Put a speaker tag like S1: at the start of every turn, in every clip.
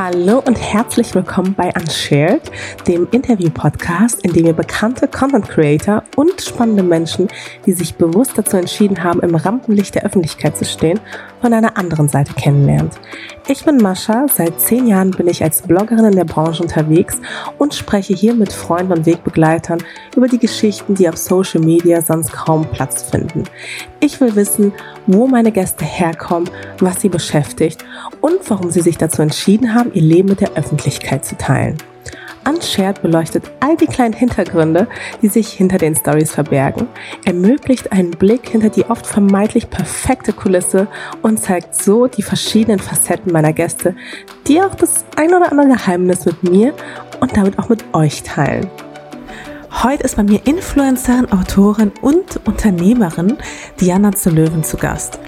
S1: Hallo und herzlich willkommen bei Unshared, dem Interview-Podcast, in dem ihr bekannte Content Creator und spannende Menschen, die sich bewusst dazu entschieden haben, im Rampenlicht der Öffentlichkeit zu stehen, von einer anderen Seite kennenlernt. Ich bin Mascha, seit zehn Jahren bin ich als Bloggerin in der Branche unterwegs und spreche hier mit Freunden und Wegbegleitern über die Geschichten, die auf Social Media sonst kaum Platz finden. Ich will wissen, wo meine Gäste herkommen, was sie beschäftigt und warum sie sich dazu entschieden haben, ihr Leben mit der Öffentlichkeit zu teilen. Unshared beleuchtet all die kleinen Hintergründe, die sich hinter den Stories verbergen, ermöglicht einen Blick hinter die oft vermeintlich perfekte Kulisse und zeigt so die verschiedenen Facetten meiner Gäste, die auch das ein oder andere Geheimnis mit mir und damit auch mit euch teilen. Heute ist bei mir Influencerin, Autorin und Unternehmerin Diana zu Löwen zu Gast.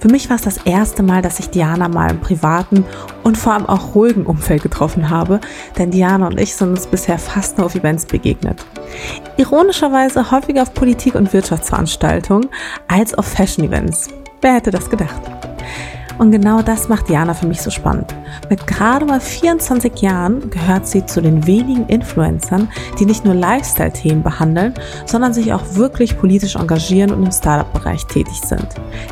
S1: Für mich war es das erste Mal, dass ich Diana mal im privaten und vor allem auch ruhigen Umfeld getroffen habe, denn Diana und ich sind uns bisher fast nur auf Events begegnet. Ironischerweise häufiger auf Politik- und Wirtschaftsveranstaltungen als auf Fashion-Events. Wer hätte das gedacht? Und genau das macht Diana für mich so spannend. Mit gerade mal 24 Jahren gehört sie zu den wenigen Influencern, die nicht nur Lifestyle-Themen behandeln, sondern sich auch wirklich politisch engagieren und im Startup-Bereich tätig sind.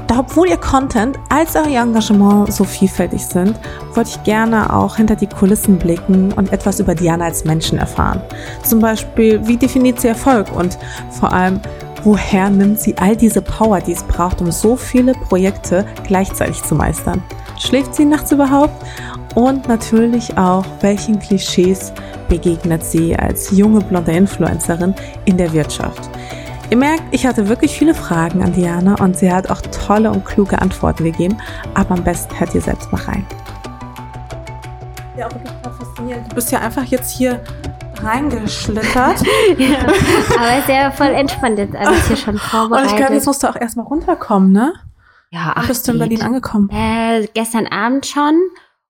S1: Da obwohl ihr Content als auch ihr Engagement so vielfältig sind, wollte ich gerne auch hinter die Kulissen blicken und etwas über Diana als Menschen erfahren. Zum Beispiel, wie definiert sie Erfolg und vor allem, woher nimmt sie all diese Power, die es braucht, um so viele Projekte gleichzeitig zu meistern? Schläft sie nachts überhaupt? Und natürlich auch, welchen Klischees begegnet sie als junge blonde Influencerin in der Wirtschaft? Ihr merkt, ich hatte wirklich viele Fragen an Diana und sie hat auch tolle und kluge Antworten gegeben, aber am besten hört ihr selbst mal rein. Ja, wirklich faszinierend. Du bist ja einfach jetzt hier reingeschlittert.
S2: ja, aber ist ja voll entspannt jetzt alles hier schon vorbereitet.
S1: Und ich glaube, jetzt musst du auch erstmal runterkommen, ne?
S2: Ja, ach,
S1: bist du in Berlin angekommen?
S2: Äh, gestern Abend schon.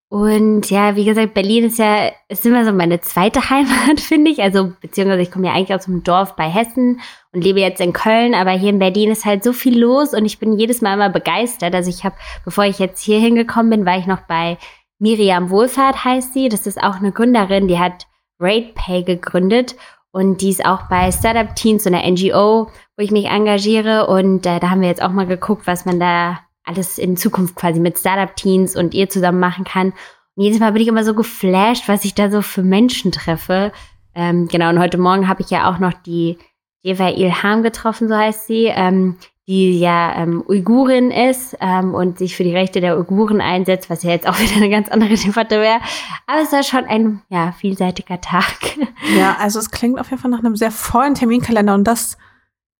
S2: Und ja, wie gesagt, Berlin ist ja, ist immer so meine zweite Heimat, finde ich. Also, beziehungsweise ich komme ja eigentlich aus einem Dorf bei Hessen und lebe jetzt in Köln, aber hier in Berlin ist halt so viel los und ich bin jedes Mal immer begeistert. Also ich habe, bevor ich jetzt hier hingekommen bin, war ich noch bei Miriam Wohlfahrt, heißt sie. Das ist auch eine Gründerin, die hat RatePay gegründet und die ist auch bei Startup Teens, so einer NGO, wo ich mich engagiere. Und äh, da haben wir jetzt auch mal geguckt, was man da alles in Zukunft quasi mit Startup Teens und ihr zusammen machen kann. Und jedes Mal bin ich immer so geflasht, was ich da so für Menschen treffe. Ähm, genau, und heute Morgen habe ich ja auch noch die Eva Ilham getroffen, so heißt sie. Ähm, die ja ähm, Uigurin ist ähm, und sich für die Rechte der Uiguren einsetzt, was ja jetzt auch wieder eine ganz andere Debatte wäre. Aber es war schon ein ja, vielseitiger Tag.
S1: Ja, also es klingt auf jeden Fall nach einem sehr vollen Terminkalender und das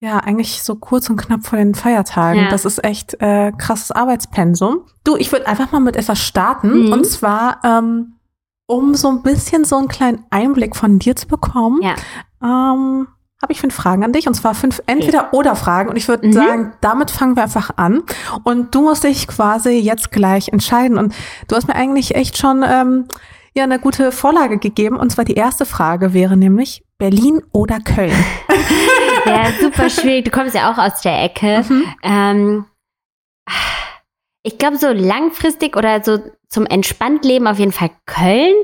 S1: ja eigentlich so kurz und knapp vor den Feiertagen. Ja. Das ist echt äh, krasses Arbeitspensum. Du, ich würde einfach mal mit etwas starten mhm. und zwar ähm, um so ein bisschen so einen kleinen Einblick von dir zu bekommen. Ja. Ähm, habe ich fünf Fragen an dich und zwar fünf entweder oder Fragen und ich würde mhm. sagen, damit fangen wir einfach an und du musst dich quasi jetzt gleich entscheiden und du hast mir eigentlich echt schon ähm, ja eine gute Vorlage gegeben und zwar die erste Frage wäre nämlich Berlin oder Köln.
S2: ja, super schwierig. Du kommst ja auch aus der Ecke. Mhm. Ähm, ich glaube so langfristig oder so zum Entspanntleben auf jeden Fall Köln.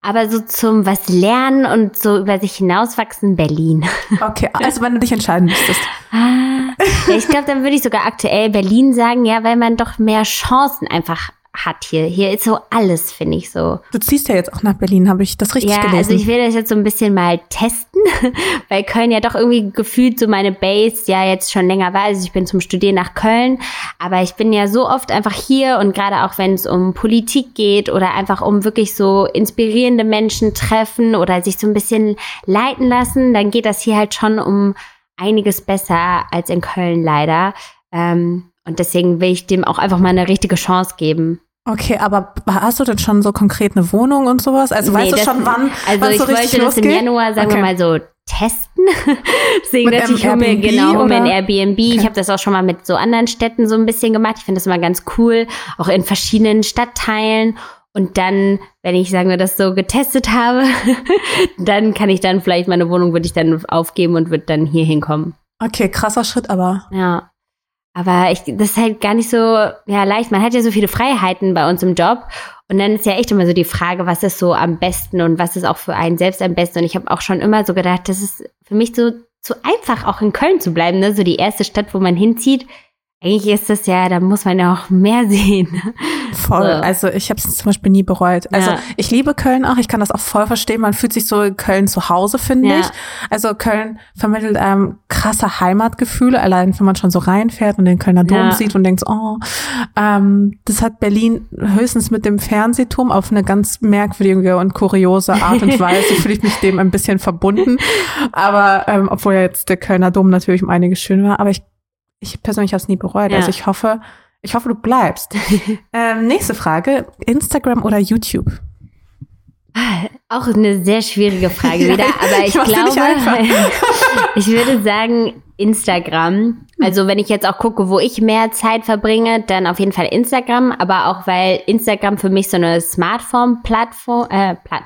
S2: Aber so zum was lernen und so über sich hinauswachsen Berlin.
S1: Okay, also wenn du dich entscheiden müsstest.
S2: Ah, ich glaube, dann würde ich sogar aktuell Berlin sagen, ja, weil man doch mehr Chancen einfach hat hier. Hier ist so alles, finde ich so.
S1: Du ziehst ja jetzt auch nach Berlin, habe ich das richtig
S2: ja,
S1: gelesen?
S2: Ja, also ich will das jetzt so ein bisschen mal testen, weil Köln ja doch irgendwie gefühlt so meine Base ja jetzt schon länger war. Also ich bin zum Studieren nach Köln, aber ich bin ja so oft einfach hier und gerade auch wenn es um Politik geht oder einfach um wirklich so inspirierende Menschen treffen oder sich so ein bisschen leiten lassen, dann geht das hier halt schon um einiges besser als in Köln leider. Ähm, und deswegen will ich dem auch einfach mal eine richtige Chance geben.
S1: Okay, aber hast du denn schon so konkret eine Wohnung und sowas? Also nee, weißt du schon, wann?
S2: Also ich
S1: so
S2: wollte das im Januar, sagen okay. wir mal so, testen. Deswegen
S1: dachte
S2: ich, hole mir genau hol mir ein Airbnb. Okay. Ich habe das auch schon mal mit so anderen Städten so ein bisschen gemacht. Ich finde das immer ganz cool, auch in verschiedenen Stadtteilen. Und dann, wenn ich sagen wir das so getestet habe, dann kann ich dann vielleicht meine Wohnung würde ich dann aufgeben und würde dann hier hinkommen.
S1: Okay, krasser Schritt, aber.
S2: Ja. Aber ich, das ist halt gar nicht so ja, leicht. Man hat ja so viele Freiheiten bei uns im Job. Und dann ist ja echt immer so die Frage, was ist so am besten und was ist auch für einen selbst am besten. Und ich habe auch schon immer so gedacht, das ist für mich so zu einfach, auch in Köln zu bleiben, ne? so die erste Stadt, wo man hinzieht eigentlich ist das ja, da muss man ja auch mehr sehen.
S1: Voll. So. Also ich habe es zum Beispiel nie bereut. Also ja. ich liebe Köln auch. Ich kann das auch voll verstehen. Man fühlt sich so in Köln zu Hause, finde ja. ich. Also Köln vermittelt ähm, krasse Heimatgefühle, allein wenn man schon so reinfährt und den Kölner Dom ja. sieht und denkt, oh, ähm, das hat Berlin höchstens mit dem Fernsehturm auf eine ganz merkwürdige und kuriose Art und Weise fühle ich mich dem ein bisschen verbunden. Aber ähm, obwohl ja jetzt der Kölner Dom natürlich um einiges schön war, aber ich ich persönlich habe es nie bereut. Also ja. Also ich hoffe, ich hoffe, du bleibst. ähm, nächste Frage: Instagram oder YouTube?
S2: Auch eine sehr schwierige Frage wieder, aber ich, ich glaube, ich würde sagen Instagram. Also wenn ich jetzt auch gucke, wo ich mehr Zeit verbringe, dann auf jeden Fall Instagram, aber auch weil Instagram für mich so eine Smartphone-Plattform, äh, Platt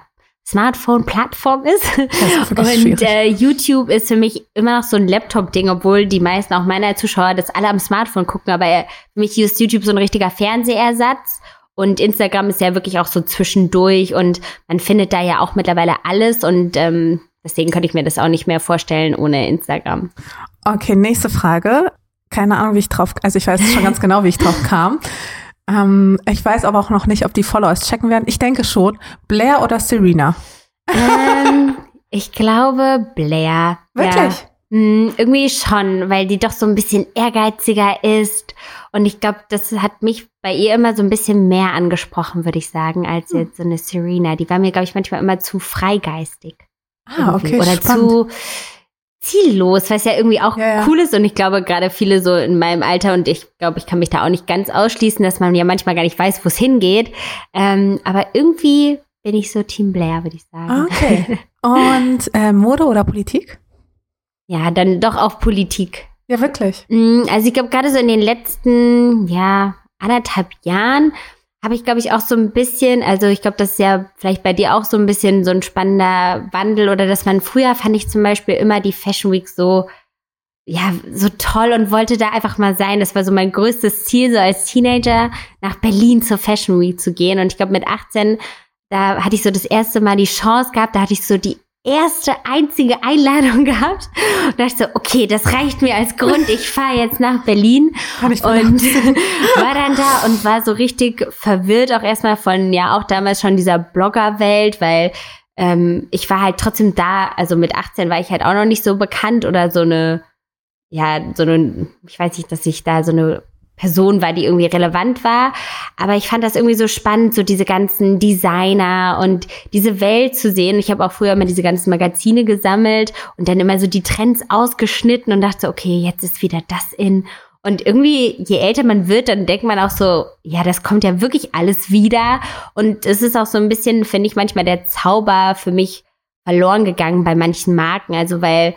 S2: Smartphone-Plattform ist. ist und äh, YouTube ist für mich immer noch so ein Laptop-Ding, obwohl die meisten auch meiner Zuschauer das alle am Smartphone gucken. Aber für mich ist YouTube so ein richtiger Fernsehersatz. Und Instagram ist ja wirklich auch so zwischendurch und man findet da ja auch mittlerweile alles und ähm, deswegen könnte ich mir das auch nicht mehr vorstellen ohne Instagram.
S1: Okay, nächste Frage. Keine Ahnung, wie ich drauf, also ich weiß schon ganz genau, wie ich drauf kam. Ähm, ich weiß aber auch noch nicht, ob die Followers checken werden. Ich denke schon. Blair oder Serena?
S2: Ähm, ich glaube Blair.
S1: Wirklich? Ja.
S2: Hm, irgendwie schon, weil die doch so ein bisschen ehrgeiziger ist. Und ich glaube, das hat mich bei ihr immer so ein bisschen mehr angesprochen, würde ich sagen, als hm. jetzt so eine Serena. Die war mir, glaube ich, manchmal immer zu freigeistig.
S1: Ah, okay.
S2: Oder spannend. zu ziellos, was ja irgendwie auch ja, ja. cool ist. Und ich glaube, gerade viele so in meinem Alter, und ich glaube, ich kann mich da auch nicht ganz ausschließen, dass man ja manchmal gar nicht weiß, wo es hingeht. Ähm, aber irgendwie bin ich so Team Blair, würde ich sagen.
S1: Okay. Und äh, Mode oder Politik?
S2: Ja, dann doch auch Politik.
S1: Ja, wirklich.
S2: Mm, also ich glaube, gerade so in den letzten, ja, anderthalb Jahren habe ich, glaube ich, auch so ein bisschen, also ich glaube, das ist ja vielleicht bei dir auch so ein bisschen so ein spannender Wandel oder dass man früher fand ich zum Beispiel immer die Fashion Week so, ja, so toll und wollte da einfach mal sein. Das war so mein größtes Ziel, so als Teenager nach Berlin zur Fashion Week zu gehen. Und ich glaube, mit 18, da hatte ich so das erste Mal die Chance gehabt, da hatte ich so die erste einzige Einladung gehabt und dachte so, okay, das reicht mir als Grund. Ich fahre jetzt nach Berlin und war dann da und war so richtig verwirrt auch erstmal von ja auch damals schon dieser Bloggerwelt, weil ähm, ich war halt trotzdem da. Also mit 18 war ich halt auch noch nicht so bekannt oder so eine ja so eine ich weiß nicht, dass ich da so eine Person war, die irgendwie relevant war. Aber ich fand das irgendwie so spannend, so diese ganzen Designer und diese Welt zu sehen. Ich habe auch früher immer diese ganzen Magazine gesammelt und dann immer so die Trends ausgeschnitten und dachte, okay, jetzt ist wieder das in. Und irgendwie, je älter man wird, dann denkt man auch so, ja, das kommt ja wirklich alles wieder. Und es ist auch so ein bisschen, finde ich, manchmal der Zauber für mich verloren gegangen bei manchen Marken. Also weil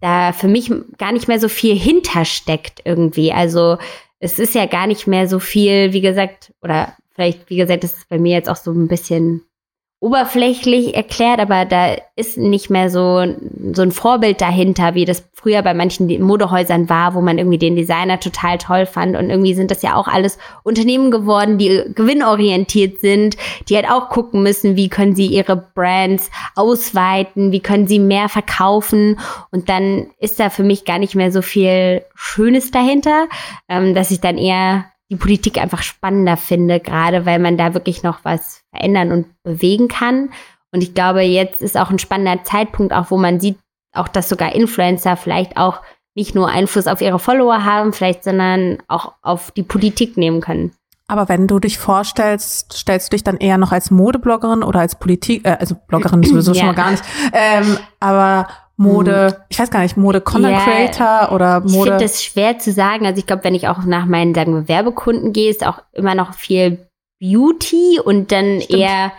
S2: da für mich gar nicht mehr so viel hintersteckt irgendwie. Also es ist ja gar nicht mehr so viel, wie gesagt, oder vielleicht, wie gesagt, das ist bei mir jetzt auch so ein bisschen oberflächlich erklärt, aber da ist nicht mehr so, so ein Vorbild dahinter, wie das früher bei manchen Modehäusern war, wo man irgendwie den Designer total toll fand. Und irgendwie sind das ja auch alles Unternehmen geworden, die gewinnorientiert sind, die halt auch gucken müssen, wie können sie ihre Brands ausweiten, wie können sie mehr verkaufen. Und dann ist da für mich gar nicht mehr so viel Schönes dahinter, ähm, dass ich dann eher die Politik einfach spannender finde, gerade weil man da wirklich noch was verändern und bewegen kann. Und ich glaube, jetzt ist auch ein spannender Zeitpunkt, auch wo man sieht, auch dass sogar Influencer vielleicht auch nicht nur Einfluss auf ihre Follower haben, vielleicht, sondern auch auf die Politik nehmen können.
S1: Aber wenn du dich vorstellst, stellst du dich dann eher noch als Modebloggerin oder als Politik, äh, also Bloggerin sowieso ja. schon mal gar nicht, ähm, aber Mode, hm. ich weiß gar nicht, Mode Content ja, Creator oder Mode.
S2: Ich finde das schwer zu sagen. Also ich glaube, wenn ich auch nach meinen, sagen wir, Werbekunden gehe, ist auch immer noch viel Beauty und dann Stimmt. eher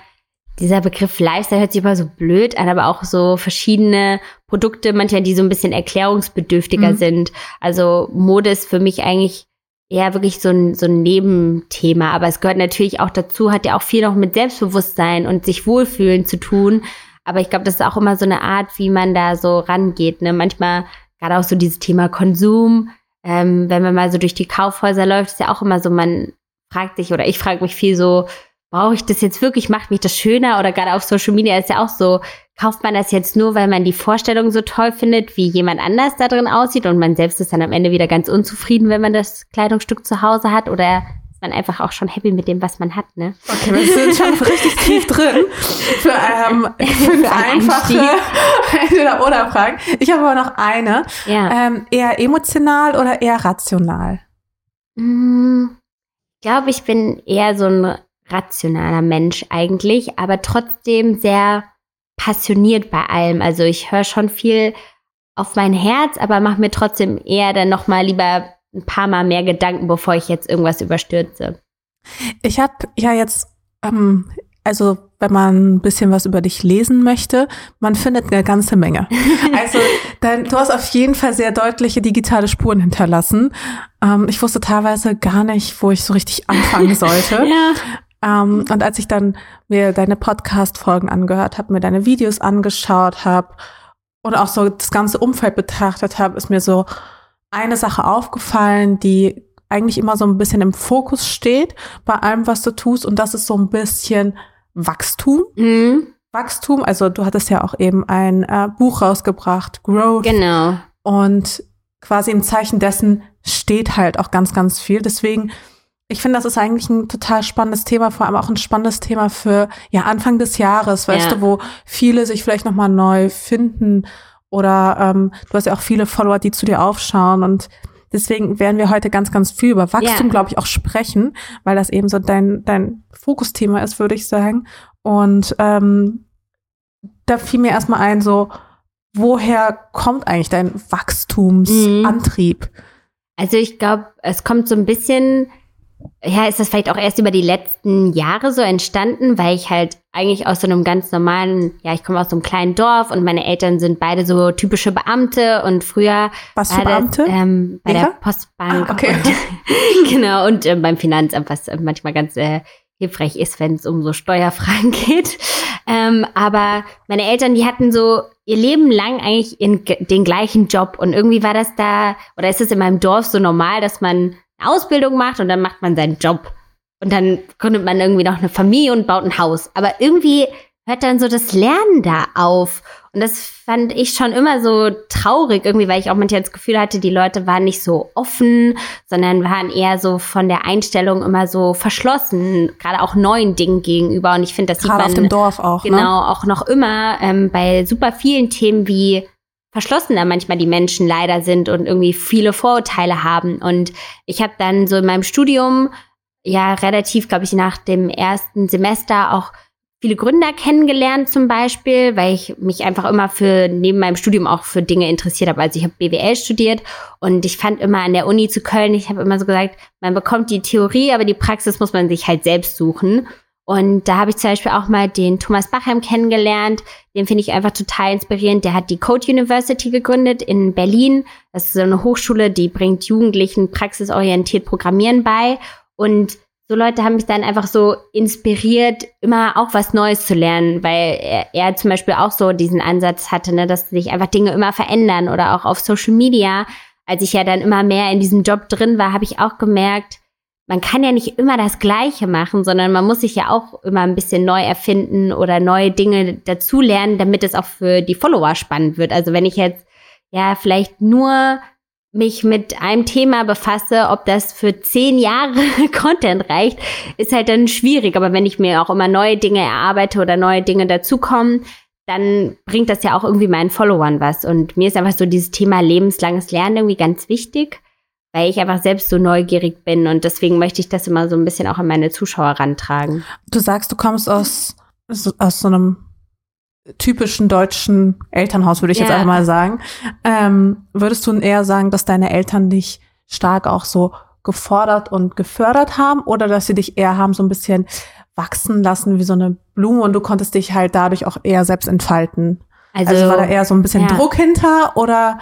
S2: dieser Begriff Lifestyle hört sich immer so blöd an, aber auch so verschiedene Produkte, manchmal die so ein bisschen erklärungsbedürftiger mhm. sind. Also Mode ist für mich eigentlich eher wirklich so ein, so ein Nebenthema, aber es gehört natürlich auch dazu, hat ja auch viel noch mit Selbstbewusstsein und sich wohlfühlen zu tun. Aber ich glaube, das ist auch immer so eine Art, wie man da so rangeht. Ne? Manchmal gerade auch so dieses Thema Konsum. Ähm, wenn man mal so durch die Kaufhäuser läuft, ist ja auch immer so, man fragt sich oder ich frage mich viel so, brauche ich das jetzt wirklich, macht mich das schöner oder gerade auf Social Media ist ja auch so, kauft man das jetzt nur, weil man die Vorstellung so toll findet, wie jemand anders da drin aussieht und man selbst ist dann am Ende wieder ganz unzufrieden, wenn man das Kleidungsstück zu Hause hat oder man einfach auch schon happy mit dem, was man hat, ne?
S1: Okay, wir sind schon richtig tief drin für, ähm, fünf für einfache entweder oder Fragen. Ich habe aber noch eine. Ja. Ähm, eher emotional oder eher rational?
S2: Mm, ich glaube, ich bin eher so ein rationaler Mensch eigentlich, aber trotzdem sehr passioniert bei allem. Also ich höre schon viel auf mein Herz, aber mache mir trotzdem eher dann noch mal lieber ein paar Mal mehr Gedanken, bevor ich jetzt irgendwas überstürze.
S1: Ich habe ja jetzt, ähm, also wenn man ein bisschen was über dich lesen möchte, man findet eine ganze Menge. Also dann, du hast auf jeden Fall sehr deutliche digitale Spuren hinterlassen. Ähm, ich wusste teilweise gar nicht, wo ich so richtig anfangen sollte. ja. Ähm, und als ich dann mir deine Podcast-Folgen angehört habe, mir deine Videos angeschaut habe und auch so das ganze Umfeld betrachtet habe, ist mir so eine Sache aufgefallen, die eigentlich immer so ein bisschen im Fokus steht bei allem, was du tust. Und das ist so ein bisschen Wachstum. Mhm. Wachstum, also du hattest ja auch eben ein äh, Buch rausgebracht, Growth.
S2: Genau.
S1: Und quasi im Zeichen dessen steht halt auch ganz, ganz viel. Deswegen ich finde, das ist eigentlich ein total spannendes Thema, vor allem auch ein spannendes Thema für ja Anfang des Jahres, weißt ja. du, wo viele sich vielleicht noch mal neu finden oder ähm, du hast ja auch viele Follower, die zu dir aufschauen und deswegen werden wir heute ganz, ganz viel über Wachstum, ja. glaube ich, auch sprechen, weil das eben so dein dein Fokusthema ist, würde ich sagen. Und ähm, da fiel mir erstmal ein, so woher kommt eigentlich dein Wachstumsantrieb? Mhm.
S2: Also ich glaube, es kommt so ein bisschen ja, ist das vielleicht auch erst über die letzten Jahre so entstanden, weil ich halt eigentlich aus so einem ganz normalen, ja, ich komme aus so einem kleinen Dorf und meine Eltern sind beide so typische Beamte und früher
S1: was für Beamte?
S2: Das, ähm, bei Lehrer? der Postbank. Ah, okay. Und, genau und äh, beim Finanzamt, was manchmal ganz äh, hilfreich ist, wenn es um so Steuerfragen geht. Ähm, aber meine Eltern, die hatten so ihr Leben lang eigentlich in den gleichen Job und irgendwie war das da oder ist es in meinem Dorf so normal, dass man Ausbildung macht und dann macht man seinen Job. Und dann gründet man irgendwie noch eine Familie und baut ein Haus. Aber irgendwie hört dann so das Lernen da auf. Und das fand ich schon immer so traurig, irgendwie, weil ich auch manchmal das Gefühl hatte, die Leute waren nicht so offen, sondern waren eher so von der Einstellung immer so verschlossen, gerade auch neuen Dingen gegenüber. Und ich finde, das
S1: gerade sieht man
S2: auf
S1: dem Dorf auch.
S2: Ne? Genau, ne? auch noch immer ähm, bei super vielen Themen wie verschlossener manchmal die Menschen leider sind und irgendwie viele Vorurteile haben. Und ich habe dann so in meinem Studium ja relativ, glaube ich, nach dem ersten Semester auch viele Gründer kennengelernt zum Beispiel, weil ich mich einfach immer für neben meinem Studium auch für Dinge interessiert habe. Also ich habe BWL studiert und ich fand immer an der Uni zu Köln, ich habe immer so gesagt, man bekommt die Theorie, aber die Praxis muss man sich halt selbst suchen. Und da habe ich zum Beispiel auch mal den Thomas Bachheim kennengelernt. Den finde ich einfach total inspirierend. Der hat die Code University gegründet in Berlin. Das ist so eine Hochschule, die bringt Jugendlichen praxisorientiert Programmieren bei. Und so Leute haben mich dann einfach so inspiriert, immer auch was Neues zu lernen, weil er, er zum Beispiel auch so diesen Ansatz hatte, ne, dass sich einfach Dinge immer verändern oder auch auf Social Media. Als ich ja dann immer mehr in diesem Job drin war, habe ich auch gemerkt, man kann ja nicht immer das Gleiche machen, sondern man muss sich ja auch immer ein bisschen neu erfinden oder neue Dinge dazulernen, damit es auch für die Follower spannend wird. Also wenn ich jetzt ja vielleicht nur mich mit einem Thema befasse, ob das für zehn Jahre Content reicht, ist halt dann schwierig. Aber wenn ich mir auch immer neue Dinge erarbeite oder neue Dinge dazukommen, dann bringt das ja auch irgendwie meinen Followern was. Und mir ist einfach so dieses Thema lebenslanges Lernen irgendwie ganz wichtig weil ich einfach selbst so neugierig bin und deswegen möchte ich das immer so ein bisschen auch an meine Zuschauer rantragen.
S1: Du sagst, du kommst aus, aus so einem typischen deutschen Elternhaus, würde ich ja. jetzt einfach mal sagen. Ähm, würdest du eher sagen, dass deine Eltern dich stark auch so gefordert und gefördert haben oder dass sie dich eher haben so ein bisschen wachsen lassen wie so eine Blume und du konntest dich halt dadurch auch eher selbst entfalten? Also, also war da eher so ein bisschen ja. Druck hinter oder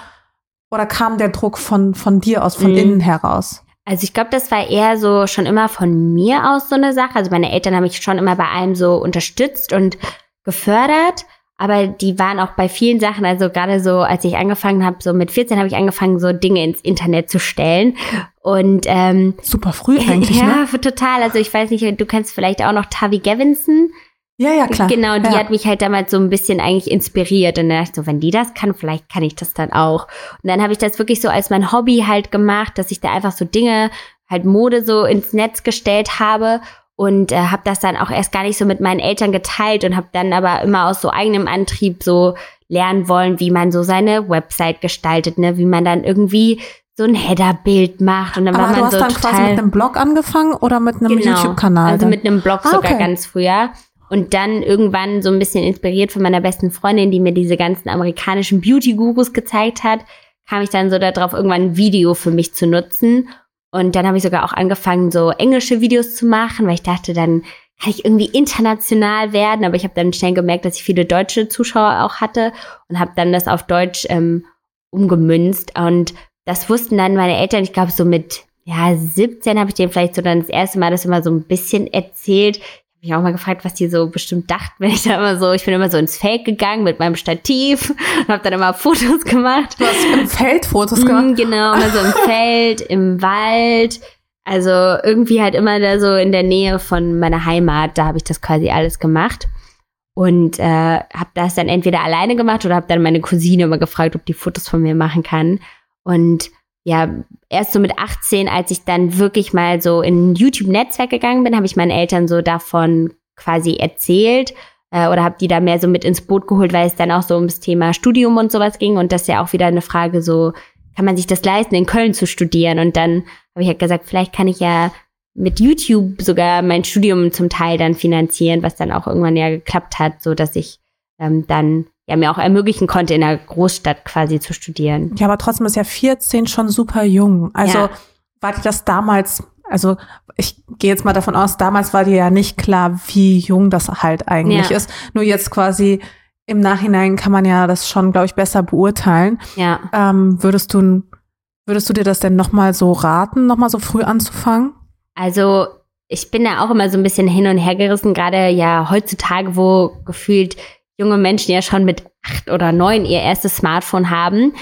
S1: oder kam der Druck von, von dir aus, von mhm. innen heraus?
S2: Also ich glaube, das war eher so schon immer von mir aus so eine Sache. Also meine Eltern haben mich schon immer bei allem so unterstützt und gefördert. aber die waren auch bei vielen Sachen, also gerade so, als ich angefangen habe, so mit 14 habe ich angefangen, so Dinge ins Internet zu stellen. Und ähm,
S1: super früh eigentlich,
S2: ja, ne? total. Also ich weiß nicht, du kennst vielleicht auch noch Tavi Gevinson.
S1: Ja, ja, klar.
S2: Genau, die
S1: ja.
S2: hat mich halt damals so ein bisschen eigentlich inspiriert. Und dann dachte ich so, wenn die das kann, vielleicht kann ich das dann auch. Und dann habe ich das wirklich so als mein Hobby halt gemacht, dass ich da einfach so Dinge, halt Mode so ins Netz gestellt habe und äh, habe das dann auch erst gar nicht so mit meinen Eltern geteilt und habe dann aber immer aus so eigenem Antrieb so lernen wollen, wie man so seine Website gestaltet, ne, wie man dann irgendwie so ein Header-Bild macht und dann
S1: aber
S2: war man
S1: du hast
S2: so
S1: dann quasi mit einem Blog angefangen oder mit einem
S2: genau,
S1: YouTube-Kanal?
S2: Also mit einem Blog
S1: Ah,
S2: sogar
S1: okay.
S2: ganz früher. Und dann irgendwann so ein bisschen inspiriert von meiner besten Freundin, die mir diese ganzen amerikanischen Beauty-Gurus gezeigt hat, kam ich dann so darauf, irgendwann ein Video für mich zu nutzen. Und dann habe ich sogar auch angefangen, so englische Videos zu machen, weil ich dachte, dann kann ich irgendwie international werden. Aber ich habe dann schnell gemerkt, dass ich viele deutsche Zuschauer auch hatte und habe dann das auf Deutsch ähm, umgemünzt. Und das wussten dann meine Eltern, ich glaube, so mit ja, 17 habe ich denen vielleicht so dann das erste Mal das immer so ein bisschen erzählt. Ich habe mich auch mal gefragt, was die so bestimmt dachten, wenn ich da immer so, ich bin immer so ins Feld gegangen mit meinem Stativ und habe dann immer Fotos gemacht.
S1: Du hast im Feld Fotos gemacht.
S2: Mm, Genau, immer so im Feld, im Wald. Also irgendwie halt immer da so in der Nähe von meiner Heimat, da habe ich das quasi alles gemacht. Und äh, habe das dann entweder alleine gemacht oder habe dann meine Cousine immer gefragt, ob die Fotos von mir machen kann. Und ja, erst so mit 18, als ich dann wirklich mal so in YouTube-Netzwerk gegangen bin, habe ich meinen Eltern so davon quasi erzählt äh, oder habe die da mehr so mit ins Boot geholt, weil es dann auch so ums Thema Studium und sowas ging und das ist ja auch wieder eine Frage so, kann man sich das leisten, in Köln zu studieren? Und dann habe ich halt gesagt, vielleicht kann ich ja mit YouTube sogar mein Studium zum Teil dann finanzieren, was dann auch irgendwann ja geklappt hat, so dass ich ähm, dann ja mir auch ermöglichen konnte, in einer Großstadt quasi zu studieren.
S1: Ja, aber trotzdem ist ja 14 schon super jung. Also
S2: Ja.
S1: war dir das damals, also ich gehe jetzt mal davon aus, damals war dir ja nicht klar, wie jung das halt eigentlich
S2: Ja.
S1: ist. Nur jetzt quasi im Nachhinein kann man ja das schon, glaube ich, besser beurteilen.
S2: Ja.
S1: Ähm, würdest du, würdest du dir das denn nochmal so raten, nochmal so früh anzufangen?
S2: Also ich bin da auch immer so ein bisschen hin und her gerissen, gerade ja heutzutage, wo gefühlt junge Menschen ja schon mit acht oder neun ihr erstes Smartphone haben.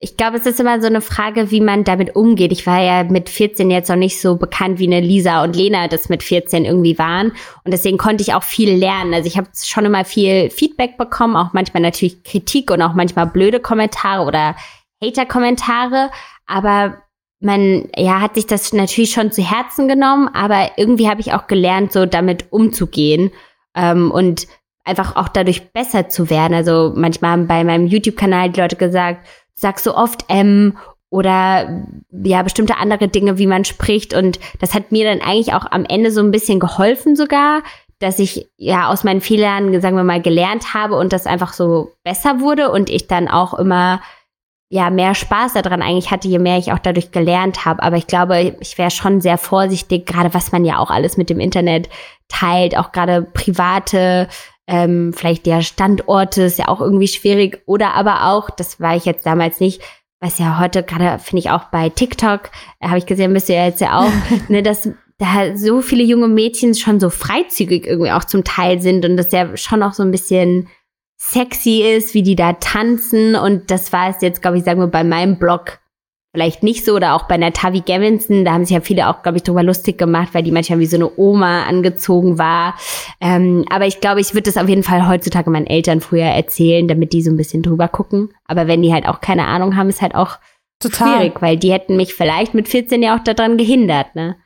S2: Ich glaube, es ist immer so eine Frage, wie man damit umgeht. Ich war ja mit 14 jetzt noch nicht so bekannt wie eine Lisa und Lena das mit 14 irgendwie waren. Und deswegen konnte ich auch viel lernen. Also ich habe schon immer viel Feedback bekommen, auch manchmal natürlich Kritik und auch manchmal blöde Kommentare oder Hater-Kommentare. Aber man ja hat sich das natürlich schon zu Herzen genommen, aber irgendwie habe ich auch gelernt, so damit umzugehen ähm, und einfach auch dadurch besser zu werden. Also manchmal haben bei meinem YouTube-Kanal die Leute gesagt, sagst so oft M oder ja bestimmte andere Dinge, wie man spricht und das hat mir dann eigentlich auch am Ende so ein bisschen geholfen sogar, dass ich ja aus meinen Fehlern, sagen wir mal, gelernt habe und das einfach so besser wurde und ich dann auch immer ja mehr Spaß daran eigentlich hatte, je mehr ich auch dadurch gelernt habe. Aber ich glaube, ich wäre schon sehr vorsichtig, gerade was man ja auch alles mit dem Internet teilt, auch gerade private, ähm, vielleicht der Standorte ist ja auch irgendwie schwierig. Oder aber auch, das war ich jetzt damals nicht, was ja heute gerade finde ich auch bei TikTok, äh, habe ich gesehen, bist du ja jetzt ja auch, ne, dass da so viele junge Mädchen schon so freizügig irgendwie auch zum Teil sind und das ja schon auch so ein bisschen sexy ist, wie die da tanzen. Und das war es jetzt, glaube ich, sagen wir, bei meinem Blog vielleicht nicht so. Oder auch bei einer Tavi Gavinson, da haben sich ja viele auch, glaube ich, drüber lustig gemacht, weil die manchmal wie so eine Oma angezogen war. Ähm, aber ich glaube, ich würde das auf jeden Fall heutzutage meinen Eltern früher erzählen, damit die so ein bisschen drüber gucken. Aber wenn die halt auch keine Ahnung haben, ist halt auch
S1: Total.
S2: schwierig, weil die hätten mich vielleicht mit 14 ja auch daran gehindert, ne?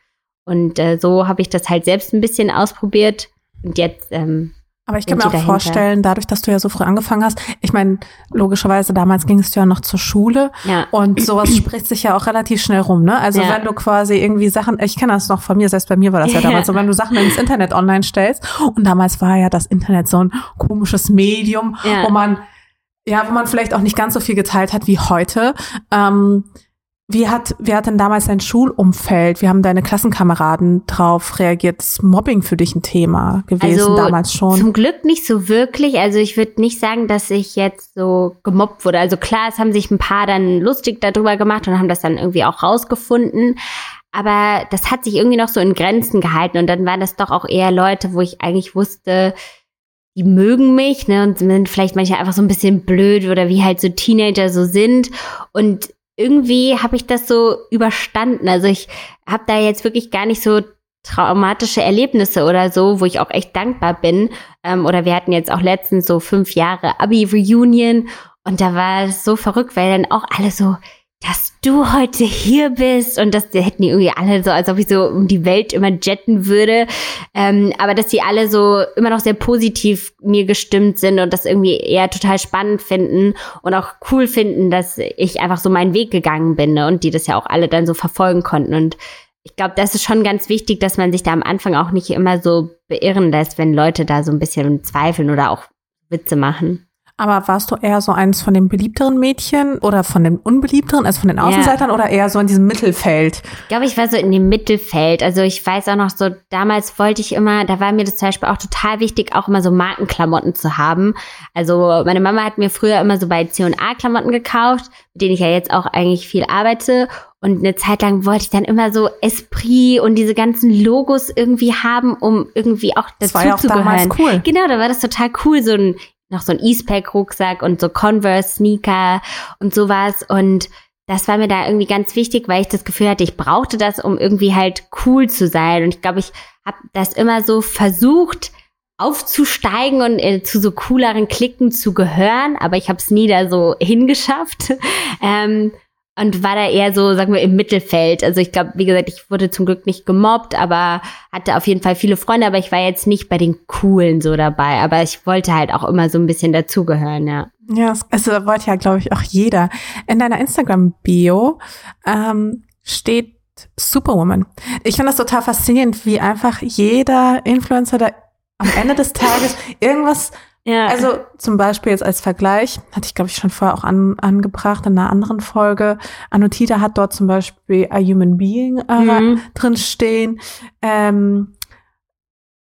S2: Und äh, so habe ich das halt selbst ein bisschen ausprobiert. Und jetzt ähm,
S1: Aber ich kann mir auch
S2: dahinter?
S1: vorstellen, dadurch, dass du ja so früh angefangen hast, ich meine, logischerweise damals gingst du ja noch zur Schule
S2: Ja.
S1: und sowas spricht sich ja auch relativ schnell rum, ne? Also
S2: Ja.
S1: wenn du quasi irgendwie Sachen, ich kenne das noch von mir, selbst bei mir war das ja damals so, wenn du Sachen ins Internet online stellst und damals war ja das Internet so ein komisches Medium,
S2: Ja.
S1: wo man ja, wo man vielleicht auch nicht ganz so viel geteilt hat wie heute. Ähm, wie hat, wie hat denn damals dein Schulumfeld, wie haben deine Klassenkameraden drauf reagiert? Ist Mobbing für dich ein Thema gewesen
S2: Also,
S1: damals schon?
S2: Zum Glück nicht so wirklich. Also ich würde nicht sagen, dass ich jetzt so gemobbt wurde. Also klar, es haben sich ein paar dann lustig darüber gemacht und haben das dann irgendwie auch rausgefunden. Aber das hat sich irgendwie noch so in Grenzen gehalten. Und dann waren das doch auch eher Leute, wo ich eigentlich wusste, die mögen mich, ne, und sind vielleicht manchmal einfach so ein bisschen blöd oder wie halt so Teenager so sind. Und irgendwie habe ich das so überstanden. Also ich habe da jetzt wirklich gar nicht so traumatische Erlebnisse oder so, wo ich auch echt dankbar bin. Ähm, oder wir hatten jetzt auch letztens so fünf Jahre Abi-Reunion und da war es so verrückt, weil dann auch alle so, dass du heute hier bist und das hätten die irgendwie alle so, als ob ich so um die Welt immer jetten würde. Ähm, aber dass die alle so immer noch sehr positiv mir gestimmt sind und das irgendwie eher total spannend finden und auch cool finden, dass ich einfach so meinen Weg gegangen bin ne? und die das ja auch alle dann so verfolgen konnten. Und ich glaube, das ist schon ganz wichtig, dass man sich da am Anfang auch nicht immer so beirren lässt, wenn Leute da so ein bisschen zweifeln oder auch Witze machen.
S1: Aber warst du eher so eins von den beliebteren Mädchen oder von den unbeliebteren, also von den Außenseitern ja. oder eher so in diesem Mittelfeld?
S2: Ich glaube, ich war so in dem Mittelfeld. Also ich weiß auch noch so, damals wollte ich immer, da war mir das zum Beispiel auch total wichtig, auch immer so Markenklamotten zu haben. Also meine Mama hat mir früher immer so bei C&A Klamotten gekauft, mit denen ich ja jetzt auch eigentlich viel arbeite. Und eine Zeit lang wollte ich dann immer so Esprit und diese ganzen Logos irgendwie haben, um irgendwie auch dazu
S1: das war ja auch
S2: zu
S1: damals
S2: gehören.
S1: cool.
S2: Genau, da war das total cool, so ein noch so ein Eastpack-Rucksack und so Converse-Sneaker und sowas. Und das war mir da irgendwie ganz wichtig, weil ich das Gefühl hatte, ich brauchte das, um irgendwie halt cool zu sein. Und ich glaube, ich habe das immer so versucht aufzusteigen und äh, zu so cooleren Klicken zu gehören, aber ich habe es nie da so hingeschafft. ähm, und war da eher so, sagen wir, im Mittelfeld. Also ich glaube, wie gesagt, ich wurde zum Glück nicht gemobbt, aber hatte auf jeden Fall viele Freunde, aber ich war jetzt nicht bei den Coolen so dabei. Aber ich wollte halt auch immer so ein bisschen dazugehören, ja.
S1: Ja, also wollte ja, glaube ich, auch jeder. In deiner Instagram-Bio ähm, steht Superwoman. Ich finde das total faszinierend, wie einfach jeder Influencer da am Ende des Tages irgendwas ja. Also zum Beispiel jetzt als Vergleich, hatte ich glaube ich schon vorher auch an, angebracht in einer anderen Folge. Anotita hat dort zum Beispiel A Human Being äh, mhm. drin stehen. Ähm,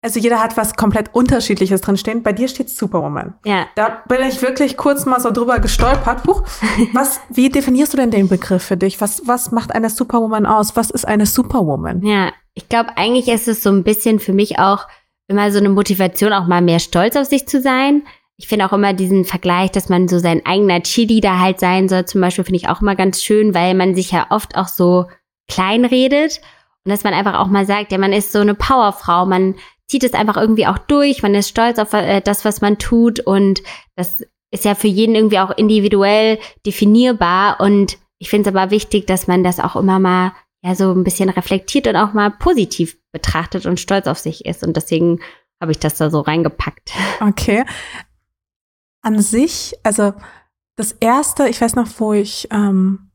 S1: also jeder hat was komplett Unterschiedliches drin stehen. Bei dir steht Superwoman.
S2: Ja.
S1: Da bin ich wirklich kurz mal so drüber gestolpert. Huch, was, wie definierst du denn den Begriff für dich? Was, was macht eine Superwoman aus? Was ist eine Superwoman?
S2: Ja, ich glaube, eigentlich ist es so ein bisschen für mich auch immer so eine Motivation, auch mal mehr stolz auf sich zu sein. Ich finde auch immer diesen Vergleich, dass man so sein eigener Cheerleader halt sein soll, zum Beispiel, finde ich auch immer ganz schön, weil man sich ja oft auch so klein redet und dass man einfach auch mal sagt, ja, man ist so eine Powerfrau, man zieht es einfach irgendwie auch durch, man ist stolz auf äh, das, was man tut. Und das ist ja für jeden irgendwie auch individuell definierbar. Und ich finde es aber wichtig, dass man das auch immer mal ja so ein bisschen reflektiert und auch mal positiv betrachtet und stolz auf sich ist. Und deswegen habe ich das da so reingepackt.
S1: Okay. An sich, also das erste, ich weiß noch, wo ich ähm,